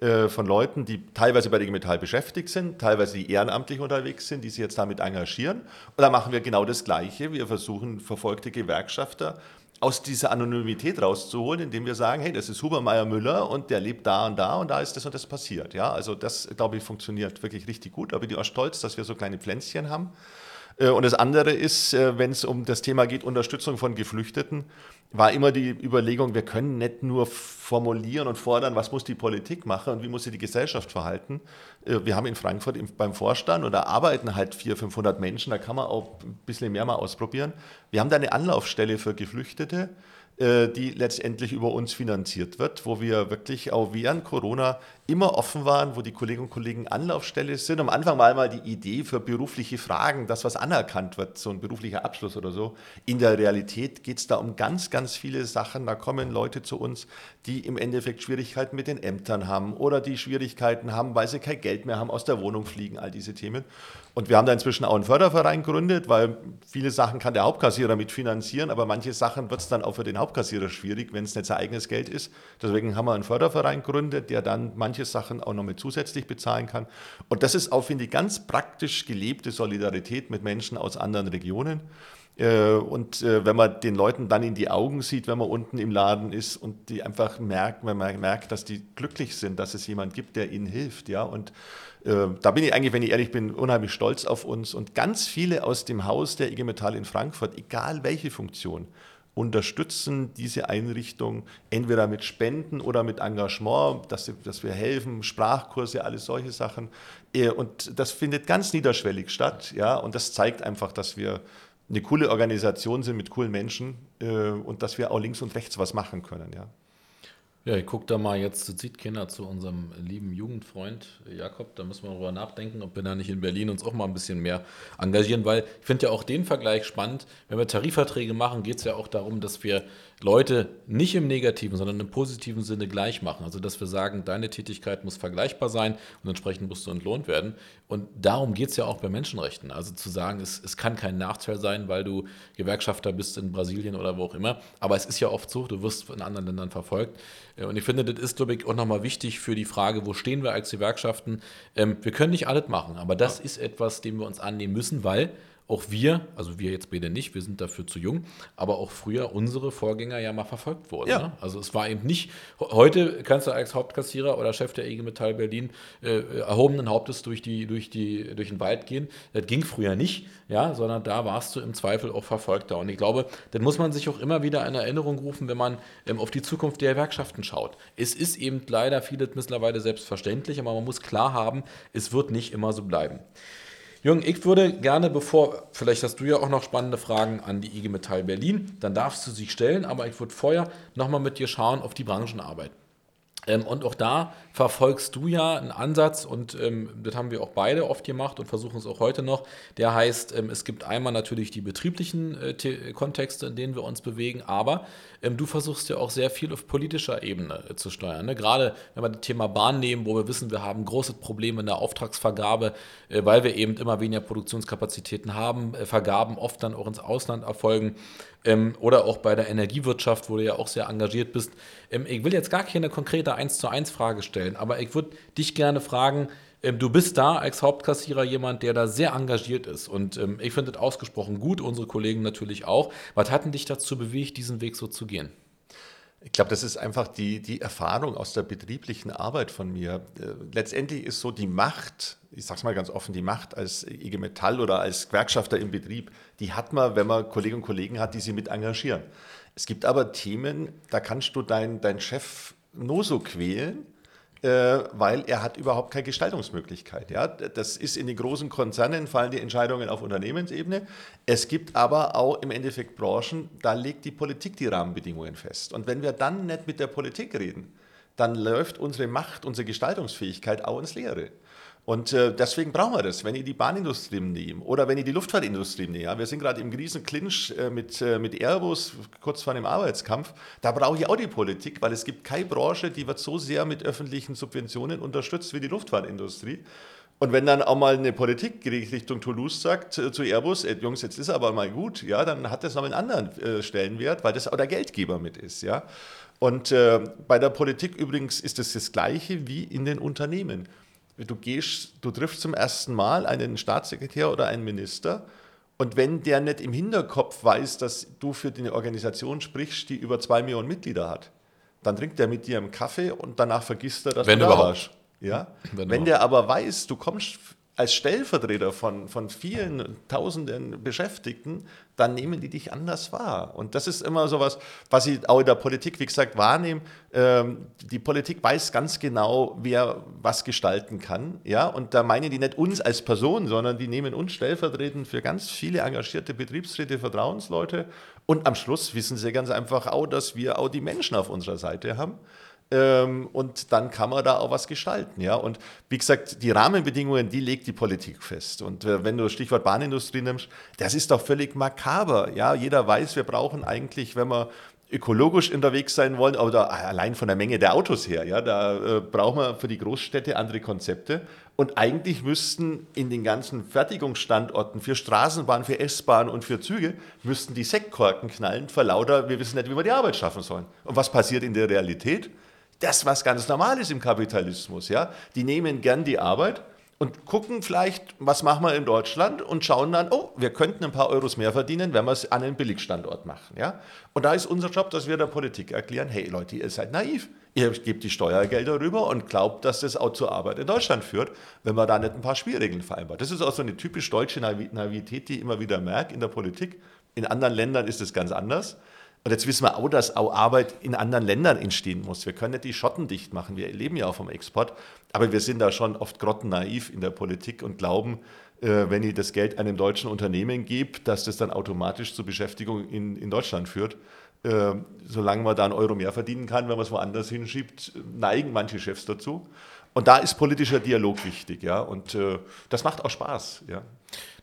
von Leuten, die teilweise bei IG Metall beschäftigt sind, teilweise die ehrenamtlich unterwegs sind, die sich jetzt damit engagieren. Und da machen wir genau das Gleiche. Wir versuchen verfolgte Gewerkschafter aus dieser Anonymität rauszuholen, indem wir sagen, hey, das ist Hubermeier Müller und der lebt da und da und da ist das und das passiert. Ja, also das, glaube ich, funktioniert wirklich richtig gut. Ich bin auch stolz, dass wir so kleine Pflänzchen haben. Äh, und das andere ist, äh, wenn es um das Thema geht, Unterstützung von Geflüchteten, war immer die Überlegung, wir können nicht nur formulieren und fordern, was muss die Politik machen und wie muss sich die Gesellschaft verhalten. Äh, wir haben in Frankfurt beim Vorstand und da arbeiten halt 400, 500 Menschen, da kann man auch ein bisschen mehr mal ausprobieren. Wir haben da eine Anlaufstelle für Geflüchtete die letztendlich über uns finanziert wird, wo wir wirklich auch während Corona immer offen waren, wo die Kolleginnen und Kollegen Anlaufstelle sind. Am Anfang war einmal die Idee für berufliche Fragen, dass was anerkannt wird, so ein beruflicher Abschluss oder so. In der Realität geht es da um ganz, ganz viele Sachen. Da kommen Leute zu uns, die im Endeffekt Schwierigkeiten mit den Ämtern haben oder die Schwierigkeiten haben, weil sie kein Geld mehr haben, aus der Wohnung fliegen, all diese Themen. Und wir haben da inzwischen auch einen Förderverein gegründet, weil viele Sachen kann der Hauptkassierer mitfinanzieren, aber manche Sachen wird es dann auch für den Hauptkassierer schwierig, wenn es nicht sein eigenes Geld ist. Deswegen haben wir einen Förderverein gegründet, der dann manche Sachen auch noch mit zusätzlich bezahlen kann. Und das ist auch, finde ich, ganz praktisch gelebte Solidarität mit Menschen aus anderen Regionen. Äh, und äh, wenn man den Leuten dann in die Augen sieht, wenn man unten im Laden ist und die einfach merkt, wenn man merkt, dass die glücklich sind, dass es jemand gibt, der ihnen hilft, ja, und äh, da bin ich eigentlich, wenn ich ehrlich bin, unheimlich stolz auf uns und ganz viele aus dem Haus der IG Metall in Frankfurt, egal welche Funktion, unterstützen diese Einrichtung entweder mit Spenden oder mit Engagement, dass, dass wir helfen, Sprachkurse, alles solche Sachen. Und das findet ganz niederschwellig statt, ja, und das zeigt einfach, dass wir eine coole Organisation sind mit coolen Menschen äh, und dass wir auch links und rechts was machen können. Ja. Ja, ich gucke da mal jetzt zu Zietkinder zu unserem lieben Jugendfreund Jakob. Da müssen wir darüber nachdenken, ob wir da nicht in Berlin uns auch mal ein bisschen mehr engagieren, weil ich finde ja auch den Vergleich spannend. Wenn wir Tarifverträge machen, geht es ja auch darum, dass wir Leute nicht im negativen, sondern im positiven Sinne gleich machen. Also, dass wir sagen, deine Tätigkeit muss vergleichbar sein und entsprechend musst du entlohnt werden. Und darum geht es ja auch bei Menschenrechten. Also zu sagen, es, es kann kein Nachteil sein, weil du Gewerkschafter bist in Brasilien oder wo auch immer. Aber es ist ja oft so, du wirst in anderen Ländern verfolgt. Und ich finde, das ist, glaube ich, auch nochmal wichtig für die Frage, wo stehen wir als Gewerkschaften? Ähm, wir können nicht alles machen, aber das ist etwas, dem wir uns annehmen müssen, weil auch wir, also wir jetzt beide nicht, wir sind dafür zu jung, aber auch früher unsere Vorgänger ja mal verfolgt wurden. Ja. Ne? Also es war eben nicht, heute kannst du als Hauptkassierer oder Chef der IG Metall Berlin äh, erhobenen Hauptes durch, die, durch, die, durch den Wald gehen. Das ging früher nicht, ja, sondern da warst du im Zweifel auch Verfolgter. Und ich glaube, das muss man sich auch immer wieder in Erinnerung rufen, wenn man ähm, auf die Zukunft der Gewerkschaften schaut. Es ist eben leider vieles mittlerweile selbstverständlich, aber man muss klar haben, es wird nicht immer so bleiben. Jürgen, ich würde gerne, bevor, vielleicht hast du ja auch noch spannende Fragen an die IG Metall Berlin, dann darfst du sie stellen, aber ich würde vorher nochmal mit dir schauen auf die Branchenarbeit. Ähm, und auch da verfolgst du ja einen Ansatz, und ähm, das haben wir auch beide oft gemacht und versuchen es auch heute noch. Der heißt, ähm, es gibt einmal natürlich die betrieblichen äh, Kontexte, in denen wir uns bewegen, aber ähm, du versuchst ja auch sehr viel auf politischer Ebene äh, zu steuern. Ne? Gerade wenn wir das Thema Bahn nehmen, wo wir wissen, wir haben große Probleme in der Auftragsvergabe, äh, weil wir eben immer weniger Produktionskapazitäten haben, äh, Vergaben oft dann auch ins Ausland erfolgen ähm, oder auch bei der Energiewirtschaft, wo du ja auch sehr engagiert bist. Ähm, ich will jetzt gar keine konkrete 1 zu 1 Frage stellen, aber ich würde dich gerne fragen, ähm, du bist da als Hauptkassierer jemand, der da sehr engagiert ist. Und ähm, ich finde das ausgesprochen gut, unsere Kollegen natürlich auch. Was hat denn dich dazu bewegt, diesen Weg so zu gehen? Ich glaube, das ist einfach die, die Erfahrung aus der betrieblichen Arbeit von mir. Äh, letztendlich ist so die Macht, ich sage es mal ganz offen, die Macht als IG Metall oder als Gewerkschafter im Betrieb, die hat man, wenn man Kolleginnen und Kollegen hat, die sie mit engagieren. Es gibt aber Themen, da kannst du deinen dein Chef nur so quälen, weil er hat überhaupt keine Gestaltungsmöglichkeit. Ja? Das ist in den großen Konzernen, fallen die Entscheidungen auf Unternehmensebene. Es gibt aber auch im Endeffekt Branchen, da legt die Politik die Rahmenbedingungen fest. Und wenn wir dann nicht mit der Politik reden, dann läuft unsere Macht, unsere Gestaltungsfähigkeit auch ins Leere. Und äh, deswegen brauchen wir das, wenn ihr die Bahnindustrie nehmt oder wenn ihr die Luftfahrtindustrie nehmt. Ja, wir sind gerade im Riesenclinch äh, mit, äh, mit Airbus, kurz vor dem Arbeitskampf. Da brauche ich auch die Politik, weil es gibt keine Branche, die wird so sehr mit öffentlichen Subventionen unterstützt wie die Luftfahrtindustrie. Und wenn dann auch mal eine Politik Richtung Toulouse sagt äh, zu Airbus, äh, Jungs, jetzt ist aber mal gut, ja, dann hat das noch einen anderen äh, Stellenwert, weil das auch der Geldgeber mit ist, ja. Und äh, bei der Politik übrigens ist es das, das Gleiche wie in den Unternehmen du gehst, du triffst zum ersten Mal einen Staatssekretär oder einen Minister und wenn der nicht im Hinterkopf weiß, dass du für eine Organisation sprichst, die über zwei Millionen Mitglieder hat, dann trinkt er mit dir einen Kaffee und danach vergisst er, dass wenn du da warst. Ja? Wenn, wenn der aber weiß, du kommst als Stellvertreter von, von vielen tausenden Beschäftigten, dann nehmen die dich anders wahr. Und das ist immer so was, was ich auch in der Politik, wie gesagt, wahrnehme. Ähm, die Politik weiß ganz genau, wer was gestalten kann. Ja? Und da meinen die nicht uns als Person, sondern die nehmen uns stellvertretend für ganz viele engagierte Betriebsräte, Vertrauensleute. Und am Schluss wissen sie ganz einfach auch, dass wir auch die Menschen auf unserer Seite haben. Ähm, und dann kann man da auch was gestalten. Ja? Und wie gesagt, die Rahmenbedingungen, die legt die Politik fest. Und äh, wenn du Stichwort Bahnindustrie nimmst, das ist doch völlig makaber. Ja? Jeder weiß, wir brauchen eigentlich, wenn wir ökologisch unterwegs sein wollen, oder allein von der Menge der Autos her, ja, da äh, brauchen wir für die Großstädte andere Konzepte. Und eigentlich müssten in den ganzen Fertigungsstandorten für Straßenbahn, für S-Bahn und für Züge, müssten die Sektkorken knallen, vor lauter, wir wissen nicht, wie wir die Arbeit schaffen sollen. Und was passiert in der Realität? Das, was ganz normal ist im Kapitalismus. Ja? Die nehmen gern die Arbeit und gucken vielleicht, was machen wir in Deutschland und schauen dann, oh, wir könnten ein paar Euros mehr verdienen, wenn wir es an einem Billigstandort machen. Ja? Und da ist unser Job, dass wir der Politik erklären, hey Leute, ihr seid naiv. Ihr gebt die Steuergelder rüber und glaubt, dass das auch zur Arbeit in Deutschland führt, wenn man da nicht ein paar Spielregeln vereinbart. Das ist auch so eine typisch deutsche Naivität, die ich immer wieder merke in der Politik. In anderen Ländern ist es ganz anders. Und jetzt wissen wir auch, dass auch Arbeit in anderen Ländern entstehen muss. Wir können nicht die Schotten dicht machen. Wir leben ja auch vom Export. Aber wir sind da schon oft grottennaiv in der Politik und glauben, äh, wenn ich das Geld einem deutschen Unternehmen gebe, dass das dann automatisch zur Beschäftigung in, in Deutschland führt. Äh, solange man da einen Euro mehr verdienen kann, wenn man es woanders hinschiebt, neigen manche Chefs dazu. Und da ist politischer Dialog wichtig, ja. Und äh, das macht auch Spaß, ja.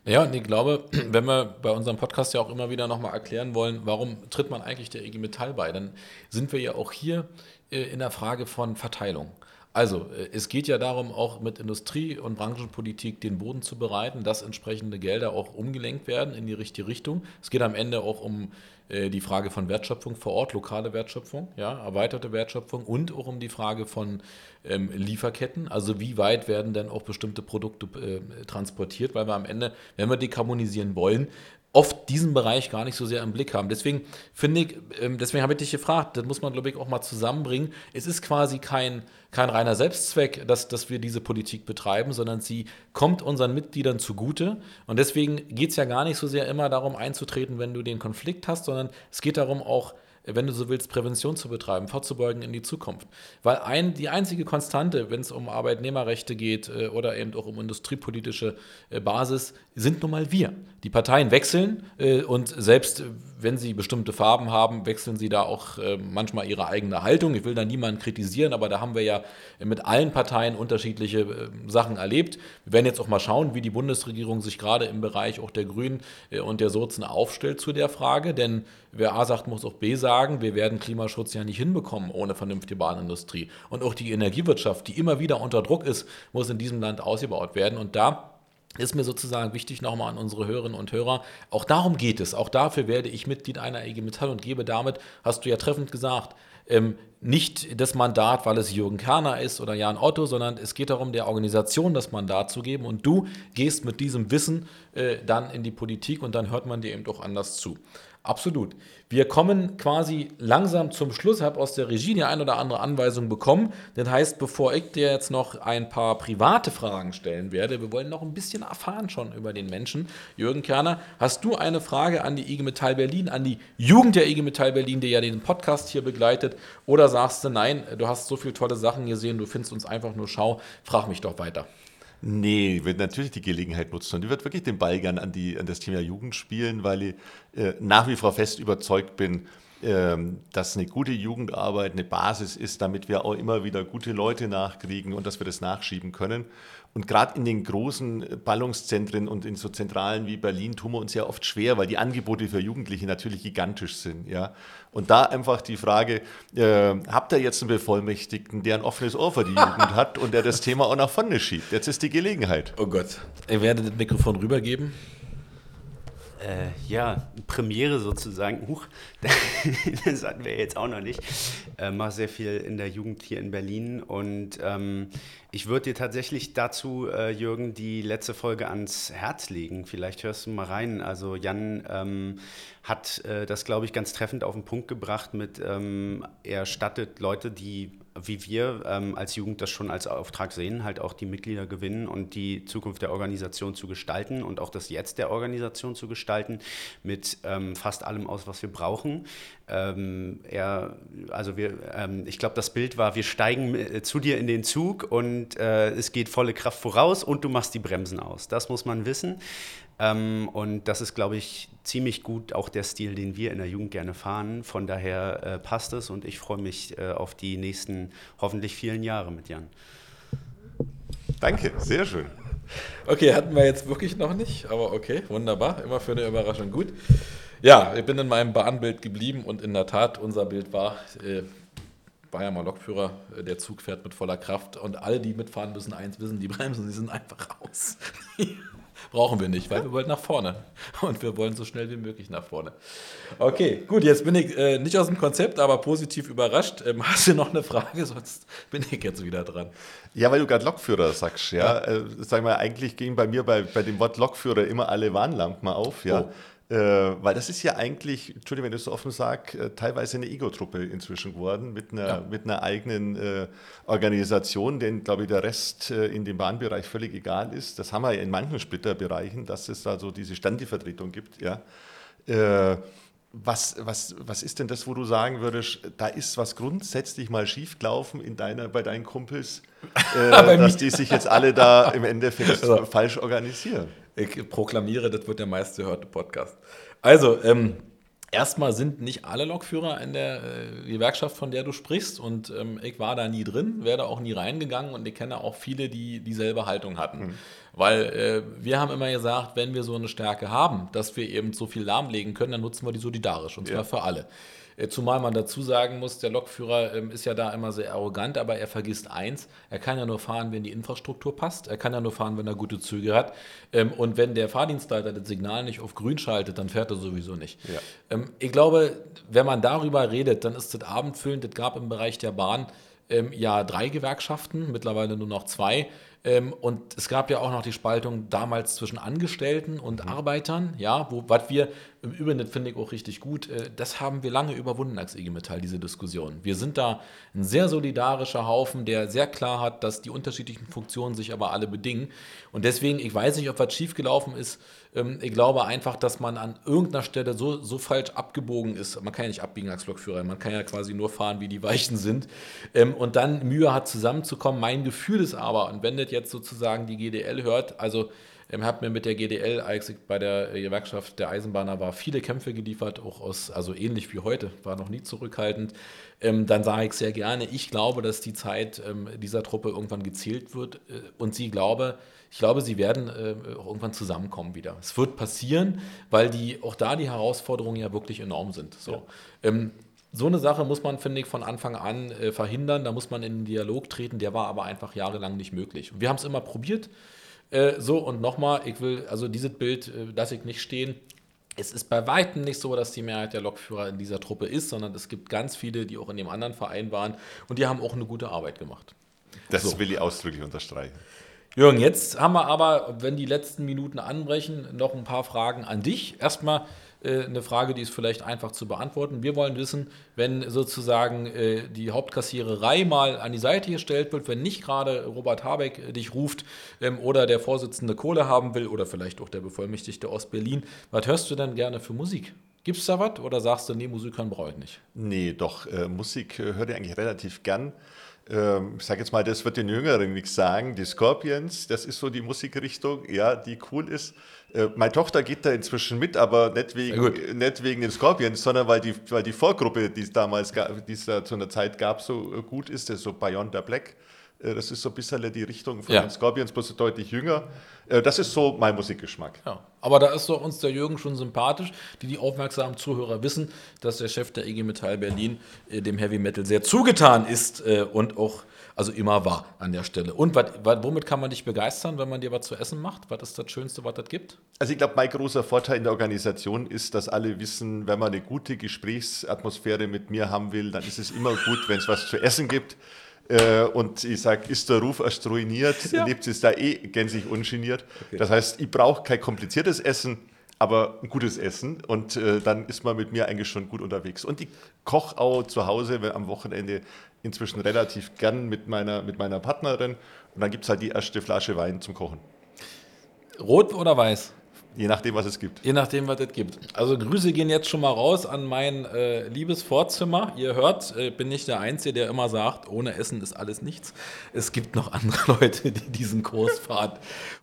Ja, und ich glaube, [CLEARS THROAT] wenn wir bei unserem Podcast ja auch immer wieder nochmal erklären wollen, warum tritt man eigentlich der IG Metall bei, dann sind wir ja auch hier äh, in der Frage von Verteilung. Also, äh, es geht ja darum, auch mit Industrie- und Branchenpolitik den Boden zu bereiten, dass entsprechende Gelder auch umgelenkt werden in die richtige Richtung. Es geht am Ende auch um die Frage von Wertschöpfung vor Ort, lokale Wertschöpfung, ja, erweiterte Wertschöpfung und auch um die Frage von ähm, Lieferketten. Also wie weit werden denn auch bestimmte Produkte äh, transportiert, weil wir am Ende, wenn wir dekarbonisieren wollen, oft diesen Bereich gar nicht so sehr im Blick haben. Deswegen finde ich, ähm, deswegen habe ich dich gefragt, das muss man, glaube ich, auch mal zusammenbringen. Es ist quasi kein, kein reiner Selbstzweck, dass, dass wir diese Politik betreiben, sondern sie kommt unseren Mitgliedern zugute. Und deswegen geht es ja gar nicht so sehr immer darum einzutreten, wenn du den Konflikt hast, sondern es geht darum auch, wenn du so willst, Prävention zu betreiben, vorzubeugen in die Zukunft. Weil ein, die einzige Konstante, wenn es um Arbeitnehmerrechte geht äh, oder eben auch um industriepolitische äh, Basis, sind nun mal wir. Die Parteien wechseln äh, und selbst wenn sie bestimmte Farben haben, wechseln sie da auch manchmal ihre eigene Haltung. Ich will da niemanden kritisieren, aber da haben wir ja mit allen Parteien unterschiedliche Sachen erlebt. Wir werden jetzt auch mal schauen, wie die Bundesregierung sich gerade im Bereich auch der Grünen und der Sozen aufstellt zu der Frage, denn wer A sagt, muss auch B sagen. Wir werden Klimaschutz ja nicht hinbekommen ohne vernünftige Bahnindustrie. Und auch die Energiewirtschaft, die immer wieder unter Druck ist, muss in diesem Land ausgebaut werden. Und da ist mir sozusagen wichtig nochmal an unsere Hörerinnen und Hörer. Auch darum geht es. Auch dafür werde ich Mitglied einer IG Metall und gebe damit, hast du ja treffend gesagt, ähm, nicht das Mandat, weil es Jürgen Kerner ist oder Jan Otto, sondern es geht darum, der Organisation das Mandat zu geben. Und du gehst mit diesem Wissen äh, dann in die Politik und dann hört man dir eben doch anders zu. Absolut. Wir kommen quasi langsam zum Schluss. Ich habe aus der Regie die ein oder andere Anweisung bekommen. Das heißt, bevor ich dir jetzt noch ein paar private Fragen stellen werde, wir wollen noch ein bisschen erfahren schon über den Menschen. Jürgen Kerner, hast du eine Frage an die IG Metall Berlin, an die Jugend der IG Metall Berlin, die ja den Podcast hier begleitet? Oder sagst du, nein, du hast so viele tolle Sachen gesehen, du findest uns einfach nur schau, frag mich doch weiter. Nee, wird natürlich die Gelegenheit nutzen und ich würde wirklich den Ball gern an, die, an das Thema Jugend spielen, weil ich äh, nach wie vor fest überzeugt bin, dass eine gute Jugendarbeit eine Basis ist, damit wir auch immer wieder gute Leute nachkriegen und dass wir das nachschieben können. Und gerade in den großen Ballungszentren und in so Zentralen wie Berlin tun wir uns ja oft schwer, weil die Angebote für Jugendliche natürlich gigantisch sind. Ja? Und da einfach die Frage, äh, habt ihr jetzt einen Bevollmächtigten, der ein offenes Ohr für die Jugend [LAUGHS] hat und der das Thema auch nach vorne schiebt? Jetzt ist die Gelegenheit. Oh Gott. Ich werde das Mikrofon rübergeben. Äh, ja, Premiere sozusagen. Huch, [LAUGHS] das hatten wir jetzt auch noch nicht. Äh, mache sehr viel in der Jugend hier in Berlin und ähm, ich würde dir tatsächlich dazu, äh, Jürgen, die letzte Folge ans Herz legen. Vielleicht hörst du mal rein. Also Jan ähm, hat äh, das, glaube ich, ganz treffend auf den Punkt gebracht mit, ähm, er stattet Leute, die wie wir ähm, als Jugend das schon als Auftrag sehen, halt auch die Mitglieder gewinnen und die Zukunft der Organisation zu gestalten und auch das Jetzt der Organisation zu gestalten mit ähm, fast allem aus, was wir brauchen. Ähm, er, also wir, ähm, ich glaube, das Bild war, wir steigen äh, zu dir in den Zug und äh, es geht volle Kraft voraus und du machst die Bremsen aus. Das muss man wissen. Ähm, und das ist, glaube ich, ziemlich gut auch der Stil, den wir in der Jugend gerne fahren. Von daher äh, passt es und ich freue mich äh, auf die nächsten hoffentlich vielen Jahre mit Jan. Danke, sehr schön. Okay, hatten wir jetzt wirklich noch nicht, aber okay, wunderbar, immer für eine Überraschung gut. Ja, ich bin in meinem Bahnbild geblieben und in der Tat, unser Bild war, äh, war ja mal Lokführer, äh, der Zug fährt mit voller Kraft und alle, die mitfahren, müssen eins wissen, die [LAUGHS] Bremsen, die sind einfach raus. Brauchen wir nicht, weil wir wollen nach vorne. Und wir wollen so schnell wie möglich nach vorne. Okay, gut, jetzt bin ich äh, nicht aus dem Konzept, aber positiv überrascht. Ähm, [LAUGHS] hast du noch eine Frage? Sonst bin ich jetzt wieder dran. Ja, weil du gerade Lokführer sagst, ja. ja. Äh, sag mal, eigentlich gehen bei mir bei, bei dem Wort Lokführer immer alle Warnlampen auf, ja. Oh. Äh, weil das ist ja eigentlich, Entschuldigung, wenn ich das so offen sage, äh, teilweise eine Ego-Truppe inzwischen geworden mit einer, ja. mit einer eigenen äh, Organisation, denn, glaube ich, der Rest äh, in dem Bahnbereich völlig egal ist. Das haben wir ja in manchen Splitterbereichen, dass es da so diese Standevertretung gibt. Ja. Äh, was, was, was ist denn das, wo du sagen würdest, da ist was grundsätzlich mal schiefgelaufen in deiner, bei deinen Kumpels, [LAUGHS] äh, dass die sich jetzt alle da im Endeffekt [LAUGHS] also. falsch organisieren? Ich proklamiere, das wird der meistgehörte Podcast. Also, ähm, erstmal sind nicht alle Lokführer in der äh, Gewerkschaft, von der du sprichst. Und ähm, ich war da nie drin, wäre da auch nie reingegangen und ich kenne auch viele, die dieselbe Haltung hatten. Mhm. Weil äh, wir haben immer gesagt, wenn wir so eine Stärke haben, dass wir eben so viel lahmlegen können, dann nutzen wir die solidarisch und zwar ja. für alle. Äh, zumal man dazu sagen muss, der Lokführer ähm, ist ja da immer sehr arrogant, aber er vergisst eins, er kann ja nur fahren, wenn die Infrastruktur passt, er kann ja nur fahren, wenn er gute Züge hat ähm, und wenn der Fahrdienstleiter das Signal nicht auf grün schaltet, dann fährt er sowieso nicht. Ja. Ähm, ich glaube, wenn man darüber redet, dann ist das abendfüllend, das gab im Bereich der Bahn ja drei Gewerkschaften, mittlerweile nur noch zwei. Ähm, und es gab ja auch noch die Spaltung damals zwischen Angestellten und mhm. Arbeitern, ja, wo, was wir im Übrigen, finde ich auch richtig gut, äh, das haben wir lange überwunden als IG Metall, diese Diskussion. Wir sind da ein sehr solidarischer Haufen, der sehr klar hat, dass die unterschiedlichen Funktionen sich aber alle bedingen. Und deswegen, ich weiß nicht, ob was schiefgelaufen ist, ähm, ich glaube einfach, dass man an irgendeiner Stelle so, so falsch abgebogen ist. Man kann ja nicht abbiegen als Lokführer, man kann ja quasi nur fahren, wie die Weichen sind. Ähm, und dann Mühe hat zusammenzukommen. Mein Gefühl ist aber, und wenn das jetzt sozusagen die GDL hört, also ähm, habe mir mit der GDL, als ich bei der Gewerkschaft der Eisenbahner war, viele Kämpfe geliefert, auch aus, also ähnlich wie heute, war noch nie zurückhaltend. Ähm, dann sage ich sehr gerne, ich glaube, dass die Zeit ähm, dieser Truppe irgendwann gezählt wird äh, und sie glaube, ich glaube, sie werden äh, auch irgendwann zusammenkommen wieder. Es wird passieren, weil die auch da die Herausforderungen ja wirklich enorm sind. So. Ja. Ähm, so eine Sache muss man, finde ich, von Anfang an äh, verhindern. Da muss man in den Dialog treten. Der war aber einfach jahrelang nicht möglich. Und wir haben es immer probiert. Äh, so, und nochmal, ich will, also dieses Bild äh, lasse ich nicht stehen. Es ist bei Weitem nicht so, dass die Mehrheit der Lokführer in dieser Truppe ist, sondern es gibt ganz viele, die auch in dem anderen Verein waren und die haben auch eine gute Arbeit gemacht. Das so. will ich ausdrücklich unterstreichen. Jürgen, jetzt haben wir aber, wenn die letzten Minuten anbrechen, noch ein paar Fragen an dich. Erstmal äh, eine Frage, die ist vielleicht einfach zu beantworten. Wir wollen wissen, wenn sozusagen äh, die Hauptkassiererei mal an die Seite gestellt wird, wenn nicht gerade Robert Habeck äh, dich ruft ähm, oder der Vorsitzende Kohle haben will oder vielleicht auch der Bevollmächtigte Ostberlin, was hörst du denn gerne für Musik? Gibt es da was oder sagst du, nee, Musik kann brauche ich nicht? Nee, doch, äh, Musik äh, höre ich eigentlich relativ gern ich sage jetzt mal, das wird den Jüngeren nichts sagen, die Scorpions, das ist so die Musikrichtung, ja, die cool ist. Äh, meine Tochter geht da inzwischen mit, aber nicht wegen, nicht wegen den Scorpions, sondern weil die, weil die Vorgruppe, die es damals gab, die es da zu einer Zeit gab, so äh, gut ist, das ist so Beyond the Black. Äh, das ist so ein bisschen die Richtung von ja. den Scorpions, bloß deutlich jünger. Das ist so mein Musikgeschmack. Ja, aber da ist doch uns der Jürgen schon sympathisch, die die aufmerksamen Zuhörer wissen, dass der Chef der IG Metall Berlin dem Heavy Metal sehr zugetan ist und auch also immer war an der Stelle. Und wat, wat, womit kann man dich begeistern, wenn man dir was zu essen macht? Was ist das Schönste, was das gibt? Also ich glaube, mein großer Vorteil in der Organisation ist, dass alle wissen, wenn man eine gute Gesprächsatmosphäre mit mir haben will, dann ist es immer gut, wenn es was zu essen gibt. Äh, und ich sage, ist der Ruf erst ruiniert, ja. lebt es da eh gänzlich ungeniert. Okay. Das heißt, ich brauche kein kompliziertes Essen, aber ein gutes Essen und äh, dann ist man mit mir eigentlich schon gut unterwegs. Und ich koche auch zu Hause am Wochenende inzwischen relativ gern mit meiner, mit meiner Partnerin und dann gibt es halt die erste Flasche Wein zum Kochen. Rot oder weiß? Je nachdem, was es gibt. Je nachdem, was es gibt. Also Grüße gehen jetzt schon mal raus an mein äh, liebes Vorzimmer. Ihr hört, äh, bin nicht der Einzige, der immer sagt, ohne Essen ist alles nichts. Es gibt noch andere [LAUGHS] Leute, die diesen Kurs fahren.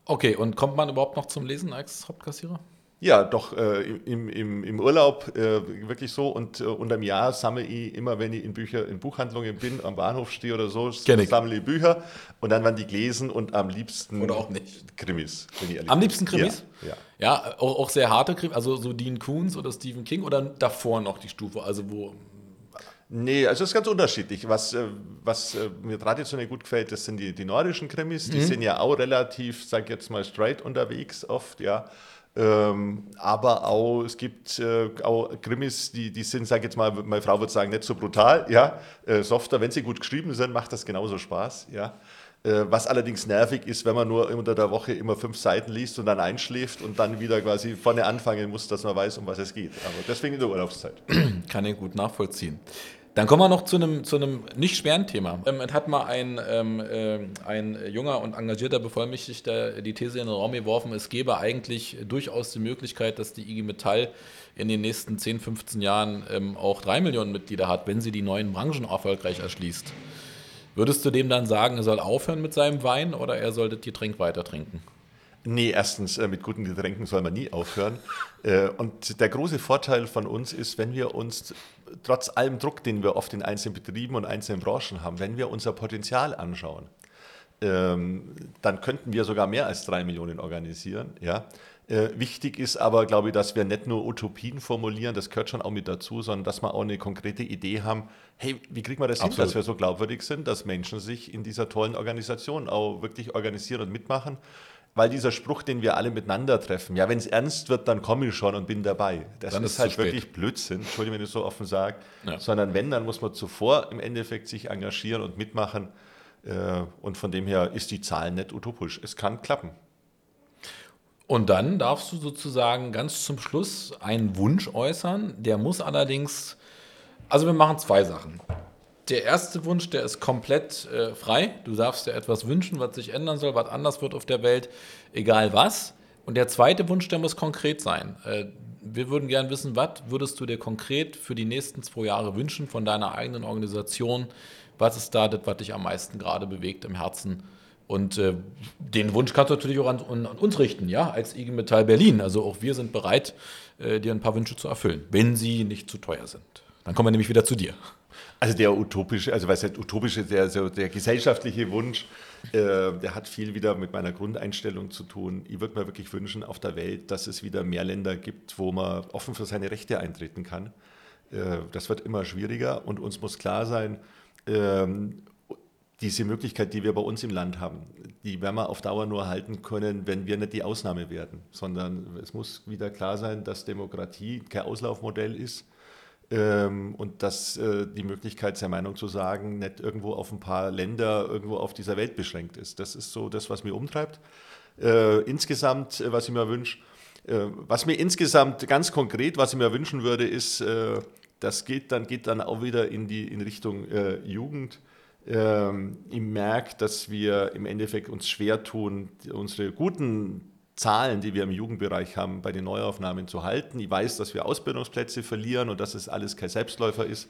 Okay, und kommt man überhaupt noch zum Lesen als Hauptkassierer? Ja, doch äh, im, im, im Urlaub äh, wirklich so und äh, unterm Jahr sammle ich immer, wenn ich in Bücher, in Buchhandlungen bin, am Bahnhof stehe oder so, sammle ich Bücher und dann werden die gelesen und am liebsten oder auch nicht. Krimis. am liebsten Krimis? Ja. ja. ja auch, auch, sehr harte Krimis, also so Dean Koons oder Stephen King oder davor noch die Stufe, also wo Nee, also es ist ganz unterschiedlich. Was, äh, was äh, mir traditionell gut gefällt, das sind die, die nordischen Krimis. Die mhm. sind ja auch relativ, sag ich jetzt mal, straight unterwegs oft, ja. Ähm, aber auch, es gibt äh, auch Krimis, die, die sind, sag jetzt mal, meine Frau würde sagen, nicht so brutal, ja, äh, softer, wenn sie gut geschrieben sind, macht das genauso Spaß, ja. Äh, was allerdings nervig ist, wenn man nur unter der Woche immer fünf Seiten liest und dann einschläft und dann wieder quasi vorne anfangen muss, dass man weiß, um was es geht. Aber deswegen in der Urlaubszeit. Kann ich gut nachvollziehen. Dann kommen wir noch zu einem, zu einem nicht schweren Thema. Ähm, es hat mal ein, ähm, äh, ein junger und engagierter Bevollmächtigter die These in den Raum geworfen, es gäbe eigentlich durchaus die Möglichkeit, dass die IG Metall in den nächsten 10, 15 Jahren ähm, auch drei Millionen Mitglieder hat, wenn sie die neuen Branchen erfolgreich erschließt. Würdest du dem dann sagen, er soll aufhören mit seinem Wein oder er sollte die Trink weiter trinken? Nee, erstens, äh, mit guten Getränken soll man nie aufhören. Äh, und der große Vorteil von uns ist, wenn wir uns trotz allem Druck, den wir oft in einzelnen Betrieben und einzelnen Branchen haben, wenn wir unser Potenzial anschauen, ähm, dann könnten wir sogar mehr als drei Millionen organisieren. Ja? Äh, wichtig ist aber, glaube ich, dass wir nicht nur Utopien formulieren, das gehört schon auch mit dazu, sondern dass wir auch eine konkrete Idee haben, hey, wie kriegen wir das Absolut. hin, dass wir so glaubwürdig sind, dass Menschen sich in dieser tollen Organisation auch wirklich organisieren und mitmachen. Weil dieser Spruch, den wir alle miteinander treffen, ja, wenn es ernst wird, dann komme ich schon und bin dabei. Das dann ist, ist halt wirklich Blödsinn, Entschuldigung, wenn ich so offen sage. Ja. Sondern wenn, dann muss man zuvor im Endeffekt sich engagieren und mitmachen. Äh, und von dem her ist die Zahl nicht utopisch. Es kann klappen. Und dann darfst du sozusagen ganz zum Schluss einen Wunsch äußern. Der muss allerdings, also wir machen zwei Sachen. Der erste Wunsch, der ist komplett äh, frei. Du darfst dir etwas wünschen, was sich ändern soll, was anders wird auf der Welt, egal was. Und der zweite Wunsch, der muss konkret sein. Äh, wir würden gerne wissen, was würdest du dir konkret für die nächsten zwei Jahre wünschen von deiner eigenen Organisation? Was ist da das, was dich am meisten gerade bewegt im Herzen? Und äh, den Wunsch kannst du natürlich auch an, an, uns richten, ja, als IG Metall Berlin. Also auch wir sind bereit, äh, dir ein paar Wünsche zu erfüllen, wenn sie nicht zu teuer sind. Dann kommen wir nämlich wieder zu dir. Also der utopische, also was heißt utopische, der, so der gesellschaftliche Wunsch, äh, der hat viel wieder mit meiner Grundeinstellung zu tun. Ich würde mir wirklich wünschen auf der Welt, dass es wieder mehr Länder gibt, wo man offen für seine Rechte eintreten kann. Äh, das wird immer schwieriger und uns muss klar sein, ähm, diese Möglichkeit, die wir bei uns im Land haben, die werden wir auf Dauer nur halten können, wenn wir nicht die Ausnahme werden, sondern es muss wieder klar sein, dass Demokratie kein Auslaufmodell ist ähm, und dass äh, die Möglichkeit, seine Meinung zu sagen, nicht irgendwo auf ein paar Länder irgendwo auf dieser Welt beschränkt ist. Das ist so das, was mir umtreibt. Äh, insgesamt, äh, was ich mir wünsche, äh, was mir insgesamt ganz konkret, was ich mir wünschen würde, ist, äh, das geht dann, geht dann auch wieder in die in Richtung äh, Jugend ähm, ich merke, dass wir im Endeffekt uns schwer tun, unsere guten Zahlen, die wir im Jugendbereich haben, bei den Neuaufnahmen zu halten. Ich weiß, dass wir Ausbildungsplätze verlieren und dass es alles kein Selbstläufer ist.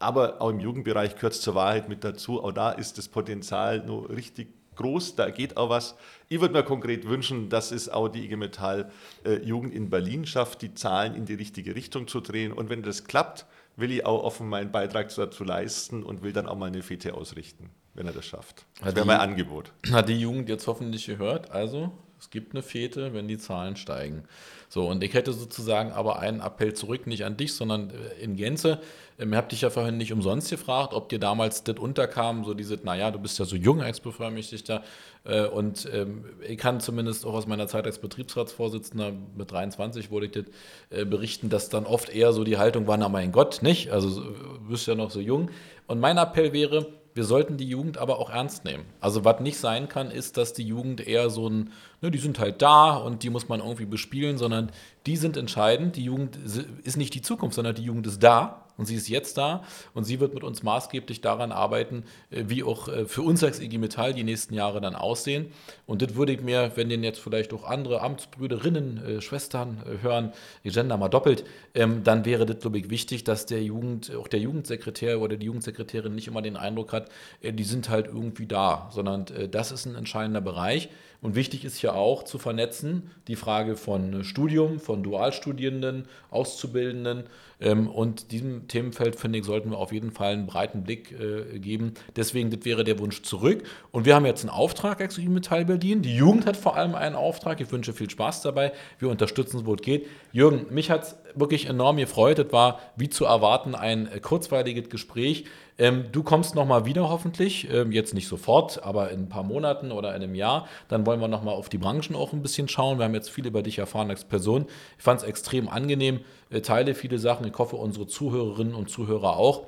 Aber auch im Jugendbereich gehört es zur Wahrheit mit dazu. Auch da ist das Potenzial nur richtig groß, da geht auch was. Ich würde mir konkret wünschen, dass es auch die IG Metall äh, Jugend in Berlin schafft, die Zahlen in die richtige Richtung zu drehen. Und wenn das klappt, will ich auch offen meinen Beitrag dazu leisten und will dann auch mal eine Fete ausrichten, wenn er das schafft. Das wäre mein Angebot. Hat die Jugend jetzt hoffentlich gehört? Also, es gibt eine Fete, wenn die Zahlen steigen. So, und ich hätte sozusagen aber einen Appell zurück, nicht an dich, sondern äh, in Gänze. Ähm, ich habe dich ja vorhin nicht umsonst gefragt, ob dir damals das unterkam, so diese, naja, du bist ja so jung als Bevollmächtigter. Äh, und ähm, ich kann zumindest auch aus meiner Zeit als Betriebsratsvorsitzender mit 23 wurde ich das äh, berichten, dass dann oft eher so die Haltung war, na mein Gott, nicht? Also du bist ja noch so jung. Und mein Appell wäre, wir sollten die Jugend aber auch ernst nehmen. Also was nicht sein kann, ist, dass die Jugend eher so ein, ne, die sind halt da und die muss man irgendwie bespielen, sondern die sind entscheidend. Die Jugend ist nicht die Zukunft, sondern die Jugend ist da und sie ist jetzt da und sie wird mit uns maßgeblich daran arbeiten, äh, wie auch äh, für uns als IG Metall die nächsten Jahre dann aussehen. Und das würde ich mir, wenn den jetzt vielleicht auch andere Amtsbrüderinnen, äh, Schwestern hören, die Gender mal doppelt, ähm, dann wäre das, glaube ich, wichtig, dass der Jugend, auch der Jugendsekretär oder die Jugendsekretärin nicht immer den Eindruck hat, die sind halt irgendwie da, sondern das ist ein entscheidender Bereich. Und wichtig ist hier auch zu vernetzen die Frage von Studium, von Dualstudierenden, Auszubildenden. Ähm, und diesem Themenfeld, finde ich, sollten wir auf jeden Fall einen breiten Blick äh, geben. Deswegen, das wäre der Wunsch zurück. Und wir haben jetzt einen Auftrag als Metall Berlin. Die Jugend hat vor allem einen Auftrag. Ich wünsche viel Spaß dabei. Wir unterstützen, wo es geht. Jürgen, mich hat es wirklich enorm gefreut. Es war, wie zu erwarten, ein kurzweiliges Gespräch. Ähm, du kommst nochmal wieder hoffentlich, ähm, jetzt nicht sofort, aber in ein paar Monaten oder in einem Jahr. Dann wollen wir nochmal auf die Branchen auch ein bisschen schauen. Wir haben jetzt viel über dich erfahren als Person. Ich fand es extrem angenehm, äh, teile viele Sachen. Ich hoffe, unsere Zuhörerinnen und Zuhörer auch.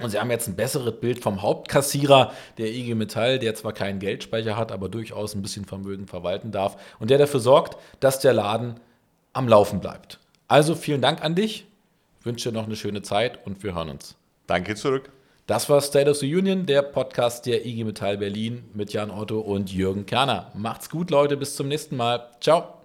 Und Sie haben jetzt ein besseres Bild vom Hauptkassierer der IG Metall, der zwar keinen Geldspeicher hat, aber durchaus ein bisschen Vermögen verwalten darf und der dafür sorgt, dass der Laden am Laufen bleibt. Also vielen Dank an dich, ich wünsche dir noch eine schöne Zeit und wir hören uns. Danke zurück. Das war State of the Union, der Podcast der IG Metall Berlin mit Jan Otto und Jürgen Kerner. Macht's gut, Leute, bis zum nächsten Mal. Ciao.